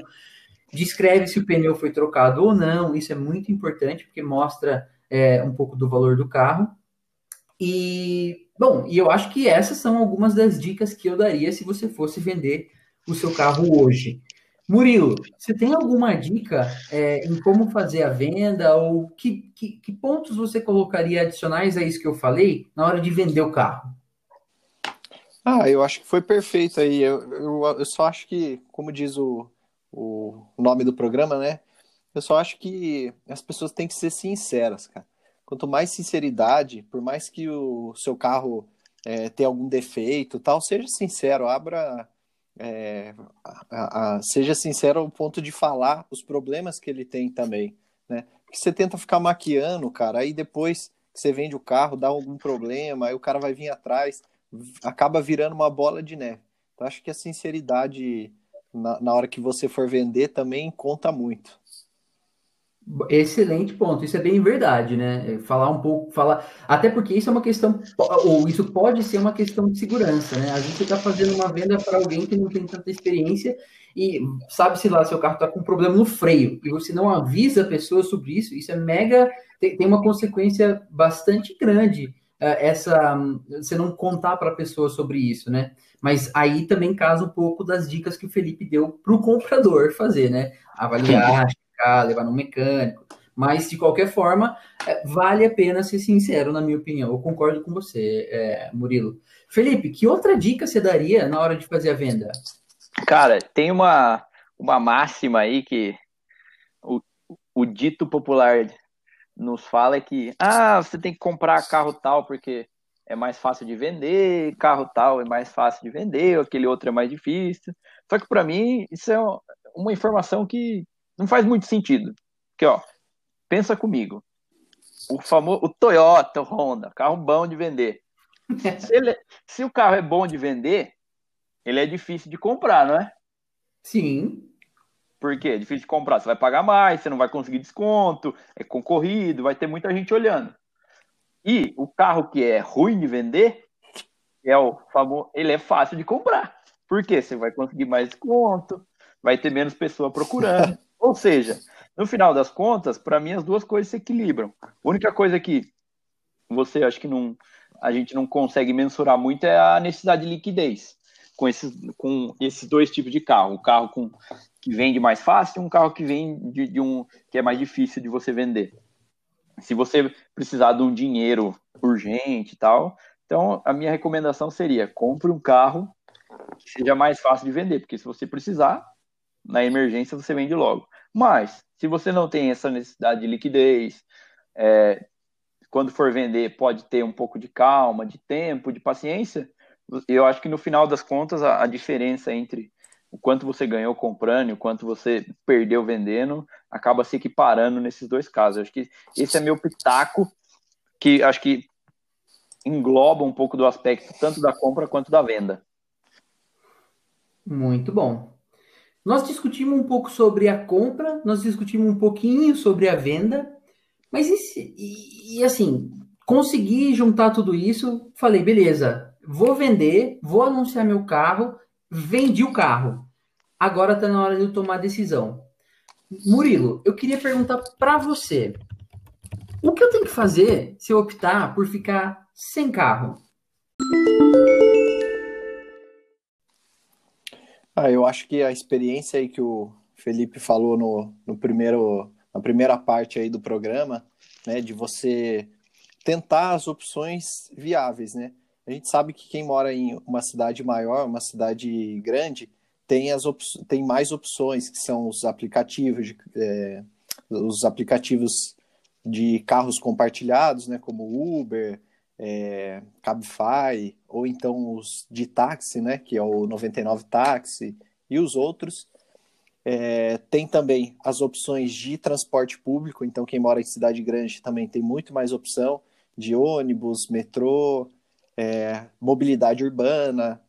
Descreve se o pneu foi trocado ou não. Isso é muito importante porque mostra é, um pouco do valor do carro. E Bom, e eu acho que essas são algumas das dicas que eu daria se você fosse vender o seu carro hoje. Murilo, você tem alguma dica é, em como fazer a venda ou que, que, que, pontos você colocaria adicionais a isso que eu falei na hora de vender o carro? Ah, eu acho que foi perfeito aí. Eu, eu, eu só acho que, como diz o, o nome do programa, né? Eu só acho que as pessoas têm que ser sinceras, cara quanto mais sinceridade, por mais que o seu carro é, tenha algum defeito, tal, seja sincero, abra, é, a, a, seja sincero ao ponto de falar os problemas que ele tem também, né? Porque você tenta ficar maquiando, cara, aí depois que você vende o carro, dá algum problema, aí o cara vai vir atrás, acaba virando uma bola de neve. Então acho que a sinceridade na, na hora que você for vender também conta muito. Excelente ponto, isso é bem verdade, né? É, falar um pouco, falar. Até porque isso é uma questão, ou isso pode ser uma questão de segurança, né? A gente está fazendo uma venda para alguém que não tem tanta experiência e sabe-se lá, seu carro está com problema no freio e você não avisa a pessoa sobre isso, isso é mega. Tem, uma consequência bastante grande, uh, essa. Você não contar para a pessoa sobre isso, né? Mas aí também casa um pouco das dicas que o Felipe deu para o comprador fazer, né? Avaliar, buscar, levar no mecânico. Mas, de qualquer forma, é, vale a pena ser sincero, na minha opinião. Eu concordo com você, é, Murilo. Felipe, que outra dica você daria na hora de fazer a venda? Cara, tem uma, uma máxima aí que o, o dito popular nos fala é que ah, você tem que comprar carro tal porque é mais fácil de vender, carro tal é mais fácil de vender, aquele outro é mais difícil. Só que para mim isso é uma informação que não faz muito sentido. Porque, ó, pensa comigo. O famoso o Toyota, o Honda, carro bom de vender. Se, ele, se, o carro é bom de vender, ele é difícil de comprar, não é? Sim. Por quê? É difícil de comprar. Você vai pagar mais, você não vai conseguir desconto, é concorrido, vai ter muita gente olhando. E o carro que é ruim de vender, é o famoso, ele é fácil de comprar. Por quê? Você vai conseguir mais desconto, vai ter menos pessoa procurando. Ou seja, no final das contas, para mim as duas coisas se equilibram. A única coisa que você acho que não a gente não consegue mensurar muito é a necessidade de liquidez com esses, com esses dois tipos de carro. O carro com, que vende mais fácil e um carro que vem de, de um que é mais difícil de você vender. Se você precisar de um dinheiro urgente e tal, então a minha recomendação seria compre um carro que seja mais fácil de vender, porque se você precisar, na emergência você vende logo. Mas, se você não tem essa necessidade de liquidez, é, quando for vender, pode ter um pouco de calma, de tempo, de paciência. Eu acho que no final das contas, a, a diferença entre o quanto você ganhou comprando e o quanto você perdeu vendendo acaba se equiparando nesses dois casos. Eu acho que esse é meu pitaco, que acho que engloba um pouco do aspecto tanto da compra quanto da venda. Muito bom. Nós discutimos um pouco sobre a compra, nós discutimos um pouquinho sobre a venda, mas e, e, assim, consegui juntar tudo isso, falei, beleza, vou vender, vou anunciar meu carro, vendi o carro. Agora está na hora de eu tomar a decisão. Murilo, eu queria perguntar para você, o que eu tenho que fazer se eu optar por ficar sem carro? Ah, eu acho que a experiência aí que o Felipe falou no, no primeiro, na primeira parte aí do programa, né, de você tentar as opções viáveis, né? A gente sabe que quem mora em uma cidade maior, uma cidade grande, tem, as tem mais opções, que são os aplicativos, de, é, os aplicativos de carros compartilhados, né, como Uber, é, Cabify, ou então os de táxi, né, que é o 99 Táxi, e os outros. É, tem também as opções de transporte público, então quem mora em cidade grande também tem muito mais opção de ônibus, metrô, é, mobilidade urbana,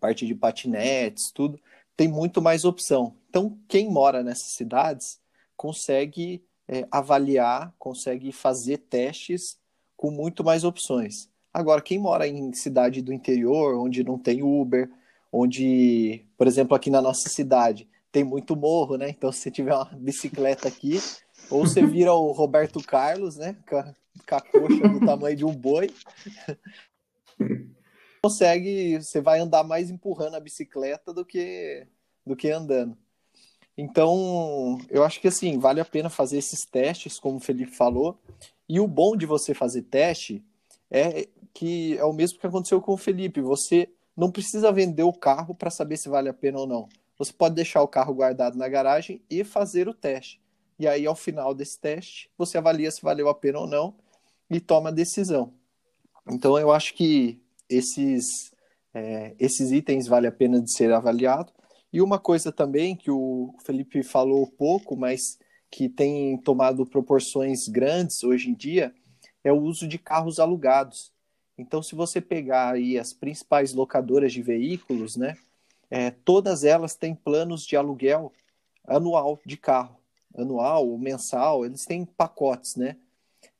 parte de patinetes, tudo, tem muito mais opção. Então, quem mora nessas cidades consegue é, avaliar, consegue fazer testes com muito mais opções. Agora, quem mora em cidade do interior, onde não tem Uber, onde, por exemplo, aqui na nossa cidade tem muito morro, né? Então, se você tiver uma bicicleta aqui, ou você vira o Roberto Carlos, né? Com a, com a coxa do tamanho de um boi. Consegue, você vai andar mais empurrando a bicicleta do que do que andando. Então, eu acho que assim, vale a pena fazer esses testes, como o Felipe falou, e o bom de você fazer teste é que é o mesmo que aconteceu com o Felipe. Você não precisa vender o carro para saber se vale a pena ou não. Você pode deixar o carro guardado na garagem e fazer o teste. E aí, ao final desse teste, você avalia se valeu a pena ou não e toma a decisão. Então, eu acho que esses, é, esses itens vale a pena de ser avaliado. E uma coisa também que o Felipe falou pouco, mas que tem tomado proporções grandes hoje em dia é o uso de carros alugados. Então, se você pegar aí as principais locadoras de veículos, né, é, todas elas têm planos de aluguel anual de carro, anual ou mensal, eles têm pacotes, né?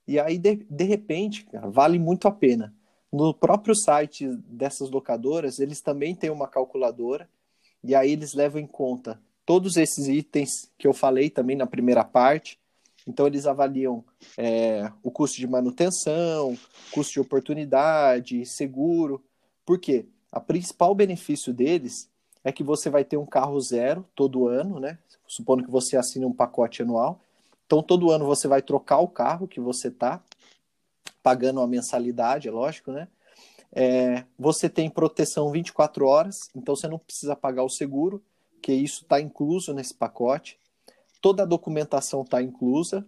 E aí, de, de repente, cara, vale muito a pena. No próprio site dessas locadoras, eles também têm uma calculadora, e aí eles levam em conta todos esses itens que eu falei também na primeira parte. Então, eles avaliam é, o custo de manutenção, custo de oportunidade, seguro. Por quê? A principal benefício deles é que você vai ter um carro zero todo ano, né? Supondo que você assine um pacote anual. Então, todo ano você vai trocar o carro que você está, pagando uma mensalidade, é lógico, né? É, você tem proteção 24 horas, então você não precisa pagar o seguro porque isso está incluso nesse pacote. Toda a documentação está inclusa.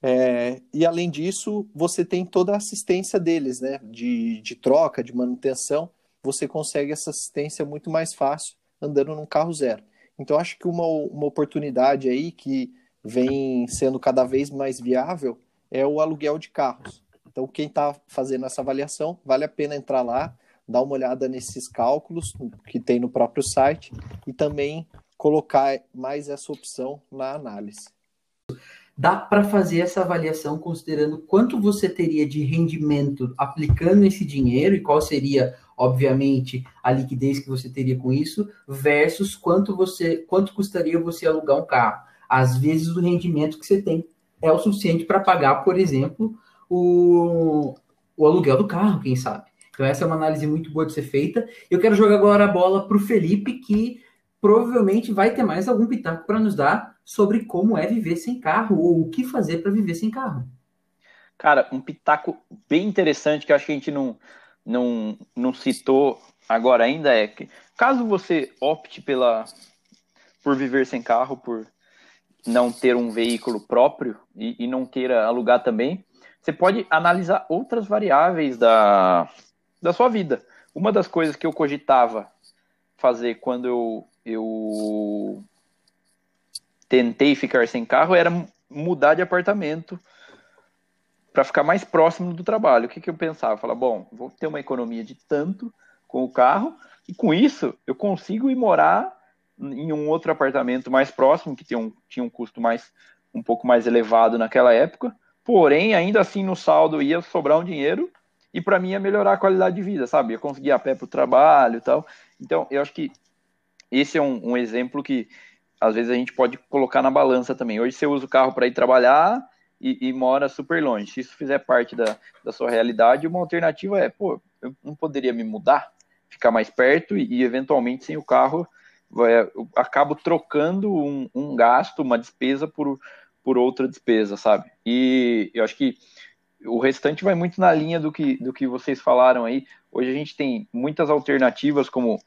É, e além disso, você tem toda a assistência deles, né? De, de troca, de manutenção. Você consegue essa assistência muito mais fácil andando num carro zero. Então, acho que uma, uma oportunidade aí que vem sendo cada vez mais viável é o aluguel de carros. Então, quem está fazendo essa avaliação, vale a pena entrar lá, dá uma olhada nesses cálculos que tem no próprio site e também colocar mais essa opção na análise. Dá para fazer essa avaliação considerando quanto você teria de rendimento aplicando esse dinheiro e qual seria, obviamente, a liquidez que você teria com isso, versus quanto você quanto custaria você alugar um carro. Às vezes o rendimento que você tem é o suficiente para pagar, por exemplo, o, o aluguel do carro, quem sabe. Então essa é uma análise muito boa de ser feita. Eu quero jogar agora a bola para o Felipe, que provavelmente vai ter mais algum pitaco para nos dar sobre como é viver sem carro ou o que fazer para viver sem carro. Cara, um pitaco bem interessante que eu acho que a gente não, não, não citou agora ainda é que caso você opte pela por viver sem carro, por não ter um veículo próprio e, e não queira alugar também, você pode analisar outras variáveis da, da sua vida. Uma das coisas que eu cogitava fazer quando eu, eu tentei ficar sem carro era mudar de apartamento para ficar mais próximo do trabalho. O que, que eu pensava? Eu falava, bom, vou ter uma economia de tanto com o carro e com isso eu consigo ir morar em um outro apartamento mais próximo que tinha um, tinha um custo mais um pouco mais elevado naquela época. Porém, ainda assim no saldo ia sobrar um dinheiro e para mim ia melhorar a qualidade de vida, sabe? Eu conseguia a pé para o trabalho e tal. Então, eu acho que esse é um, um, exemplo que às vezes a gente pode colocar na balança também. Hoje você usa o carro para ir trabalhar e, e, mora super longe. Se isso fizer parte da, da sua realidade, uma alternativa é, pô, eu não poderia me mudar, ficar mais perto e, e eventualmente sem o carro eu acabo trocando um, um gasto, uma despesa por, por outra despesa, sabe? E eu acho que o restante vai muito na linha do que, do que vocês falaram aí. Hoje a gente tem muitas alternativas como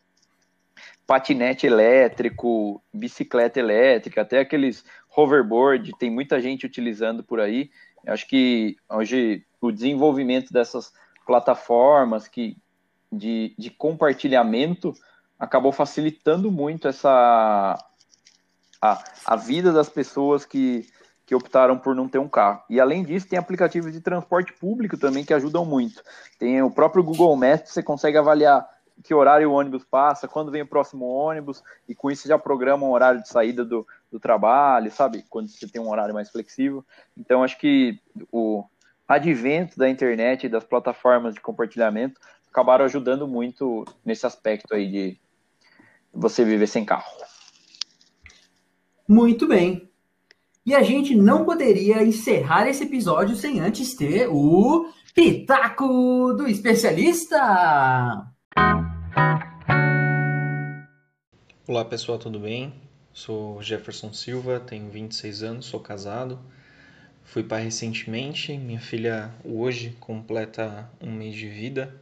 patinete elétrico, bicicleta elétrica, até aqueles hoverboard, tem muita gente utilizando por aí. Acho que hoje o desenvolvimento dessas plataformas que, de, de compartilhamento acabou facilitando muito essa a, a vida das pessoas que que optaram por não ter um carro. E além disso, tem aplicativos de transporte público também que ajudam muito. Tem o próprio Google Maps, você consegue avaliar que horário o ônibus passa, quando vem o próximo ônibus, e com isso já programa um horário de saída do, do trabalho, sabe? Quando você tem um horário mais flexível. Então, acho que o advento da internet e das plataformas de compartilhamento acabaram ajudando muito nesse aspecto aí de você viver sem carro. Muito bem. E a gente não poderia encerrar esse episódio sem antes ter o Pitaco do Especialista! Olá pessoal, tudo bem? Sou Jefferson Silva, tenho 26 anos, sou casado. Fui pai recentemente, minha filha hoje completa um mês de vida.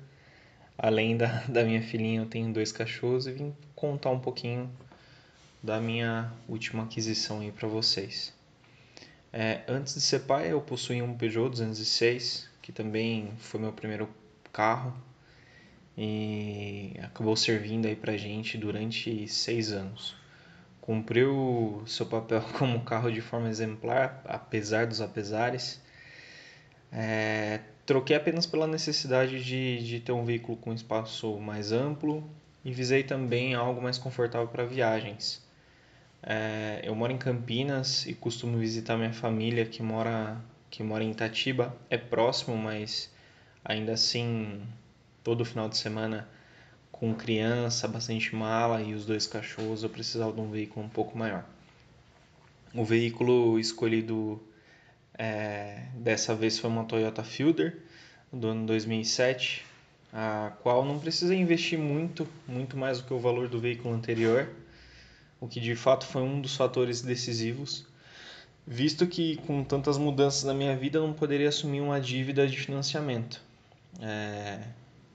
Além da, da minha filhinha, eu tenho dois cachorros e vim contar um pouquinho da minha última aquisição aí para vocês. É, antes de ser pai, eu possuía um Peugeot 206, que também foi meu primeiro carro e acabou servindo aí pra gente durante seis anos. Cumpriu seu papel como carro de forma exemplar, apesar dos apesares. É, troquei apenas pela necessidade de, de ter um veículo com espaço mais amplo e visei também algo mais confortável para viagens. É, eu moro em Campinas e costumo visitar minha família que mora, que mora em Itatiba. É próximo, mas ainda assim, todo final de semana, com criança, bastante mala e os dois cachorros, eu precisava de um veículo um pouco maior. O veículo escolhido é, dessa vez foi uma Toyota Fielder do ano 2007, a qual não precisei investir muito, muito mais do que o valor do veículo anterior o que de fato foi um dos fatores decisivos, visto que com tantas mudanças na minha vida eu não poderia assumir uma dívida de financiamento. É,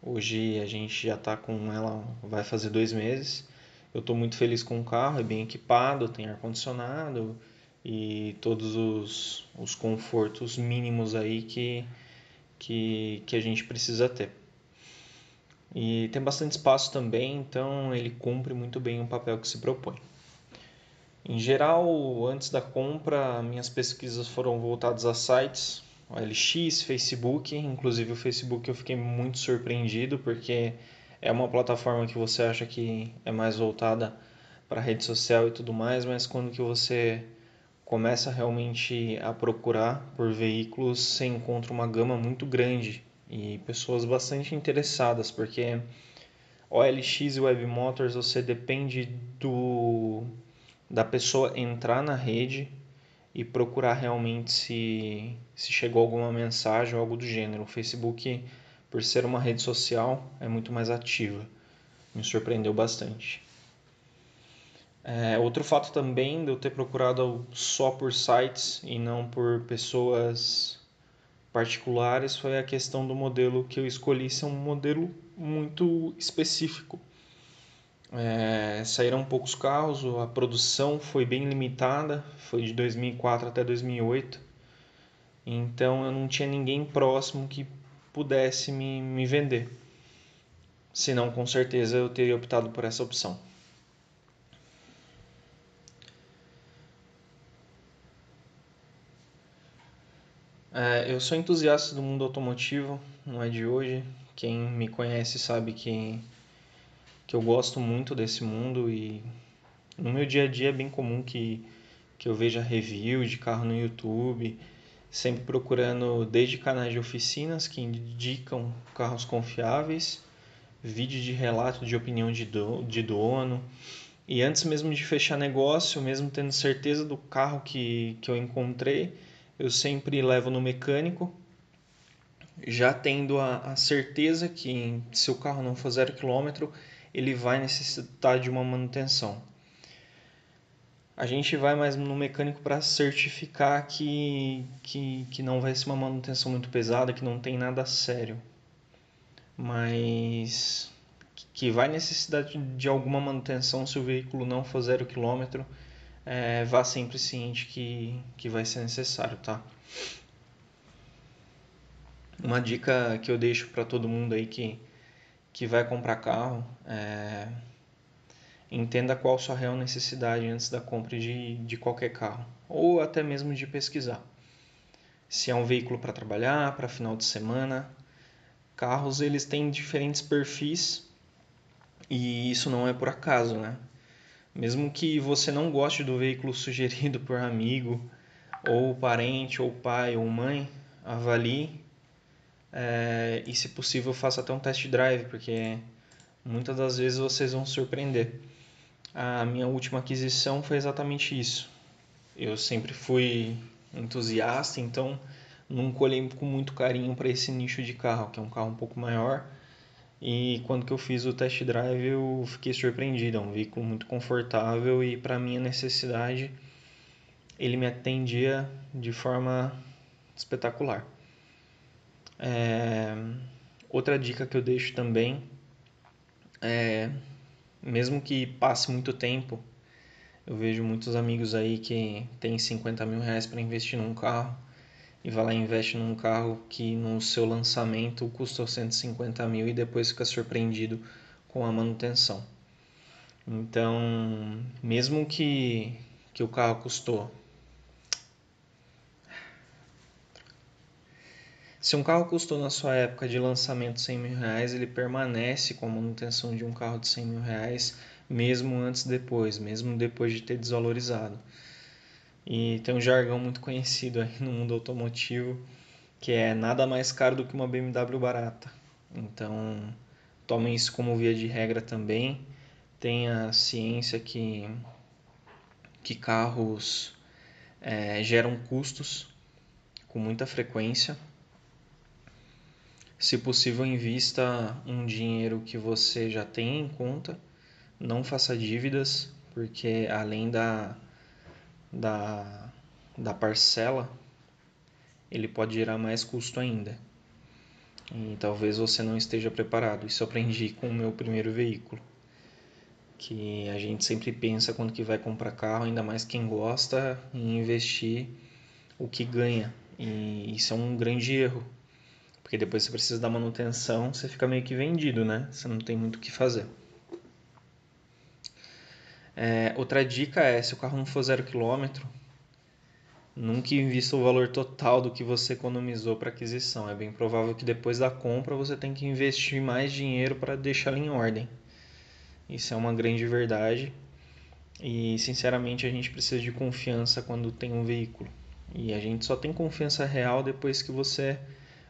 hoje a gente já está com ela, vai fazer dois meses. Eu estou muito feliz com o carro, é bem equipado, tem ar condicionado e todos os, os confortos mínimos aí que, que, que a gente precisa ter. E tem bastante espaço também, então ele cumpre muito bem o papel que se propõe. Em geral, antes da compra, minhas pesquisas foram voltadas a sites, OLX, Facebook, inclusive o Facebook eu fiquei muito surpreendido porque é uma plataforma que você acha que é mais voltada para rede social e tudo mais, mas quando que você começa realmente a procurar por veículos, você encontra uma gama muito grande e pessoas bastante interessadas, porque OLX e Web Motors você depende do da pessoa entrar na rede e procurar realmente se, se chegou alguma mensagem ou algo do gênero. O Facebook, por ser uma rede social, é muito mais ativa. Me surpreendeu bastante. É, outro fato também de eu ter procurado só por sites e não por pessoas particulares foi a questão do modelo que eu escolhi ser um modelo muito específico. É, saíram poucos carros, a produção foi bem limitada, foi de 2004 até 2008, então eu não tinha ninguém próximo que pudesse me, me vender. Senão, com certeza, eu teria optado por essa opção. É, eu sou entusiasta do mundo automotivo, não é de hoje. Quem me conhece sabe que, que eu gosto muito desse mundo e no meu dia a dia é bem comum que, que eu veja review de carro no YouTube, sempre procurando desde canais de oficinas que indicam carros confiáveis, vídeo de relato de opinião de, do, de dono. E antes mesmo de fechar negócio, mesmo tendo certeza do carro que, que eu encontrei, eu sempre levo no mecânico, já tendo a, a certeza que se o carro não for zero quilômetro, ele vai necessitar de uma manutenção. A gente vai mais no mecânico para certificar que, que, que não vai ser uma manutenção muito pesada, que não tem nada sério. Mas que vai necessitar de alguma manutenção se o veículo não for zero quilômetro é, vá sempre ciente que, que vai ser necessário, tá? Uma dica que eu deixo para todo mundo aí que, que vai comprar carro é entenda qual sua real necessidade antes da compra de, de qualquer carro, ou até mesmo de pesquisar. Se é um veículo para trabalhar, para final de semana, carros eles têm diferentes perfis e isso não é por acaso, né? Mesmo que você não goste do veículo sugerido por amigo, ou parente, ou pai, ou mãe, avalie é, e, se possível, faça até um test drive, porque muitas das vezes vocês vão surpreender. A minha última aquisição foi exatamente isso. Eu sempre fui entusiasta, então nunca olhei com muito carinho para esse nicho de carro, que é um carro um pouco maior e quando que eu fiz o test drive eu fiquei surpreendido, é um veículo muito confortável e para minha necessidade ele me atendia de forma espetacular. É... Outra dica que eu deixo também é, mesmo que passe muito tempo, eu vejo muitos amigos aí que têm 50 mil reais para investir num carro e vai lá e investe num carro que no seu lançamento custou 150 mil e depois fica surpreendido com a manutenção. Então, mesmo que, que o carro custou. Se um carro custou na sua época de lançamento 100 mil reais, ele permanece com a manutenção de um carro de 100 mil reais, mesmo antes depois, mesmo depois de ter desvalorizado. E tem um jargão muito conhecido aí no mundo automotivo que é nada mais caro do que uma BMW barata. Então, tomem isso como via de regra também. Tenha ciência que, que carros é, geram custos com muita frequência. Se possível, invista um dinheiro que você já tem em conta. Não faça dívidas, porque além da da, da parcela, ele pode gerar mais custo ainda. E talvez você não esteja preparado. Isso eu aprendi com o meu primeiro veículo. Que a gente sempre pensa quando que vai comprar carro, ainda mais quem gosta, em investir o que ganha. E isso é um grande erro. Porque depois você precisa da manutenção, você fica meio que vendido, né? Você não tem muito o que fazer. É, outra dica é, se o carro não for zero quilômetro, nunca invista o valor total do que você economizou para aquisição. É bem provável que depois da compra você tenha que investir mais dinheiro para deixá-lo em ordem. Isso é uma grande verdade. E sinceramente a gente precisa de confiança quando tem um veículo. E a gente só tem confiança real depois que você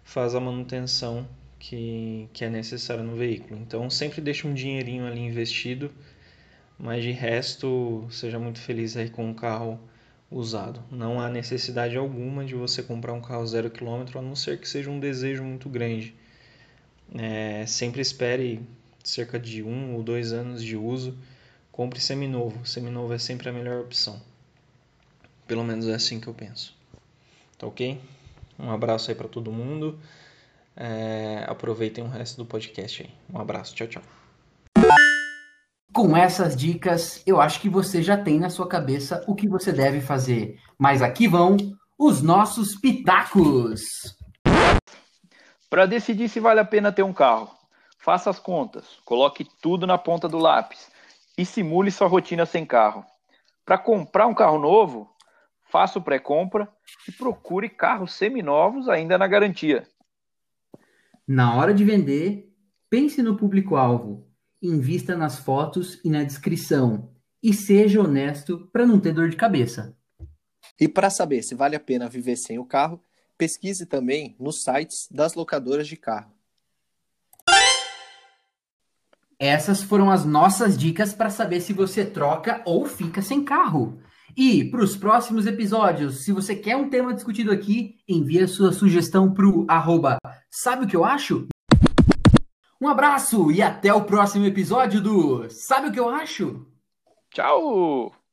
faz a manutenção que, que é necessária no veículo. Então sempre deixa um dinheirinho ali investido, mas de resto seja muito feliz aí com um carro usado. Não há necessidade alguma de você comprar um carro zero quilômetro, a não ser que seja um desejo muito grande. É, sempre espere cerca de um ou dois anos de uso, compre seminovo. Seminovo é sempre a melhor opção. Pelo menos é assim que eu penso. Tá ok? Um abraço aí para todo mundo. É, aproveitem o resto do podcast aí. Um abraço. Tchau, tchau. Com essas dicas, eu acho que você já tem na sua cabeça o que você deve fazer. Mas aqui vão os nossos pitacos. Para decidir se vale a pena ter um carro, faça as contas, coloque tudo na ponta do lápis e simule sua rotina sem carro. Para comprar um carro novo, faça o pré-compra e procure carros seminovos ainda na garantia. Na hora de vender, pense no público-alvo invista nas fotos e na descrição e seja honesto para não ter dor de cabeça. E para saber se vale a pena viver sem o carro, pesquise também nos sites das locadoras de carro. Essas foram as nossas dicas para saber se você troca ou fica sem carro. E para os próximos episódios, se você quer um tema discutido aqui, envie a sua sugestão para o arroba Sabe o que eu acho? Um abraço e até o próximo episódio do Sabe o que eu acho? Tchau!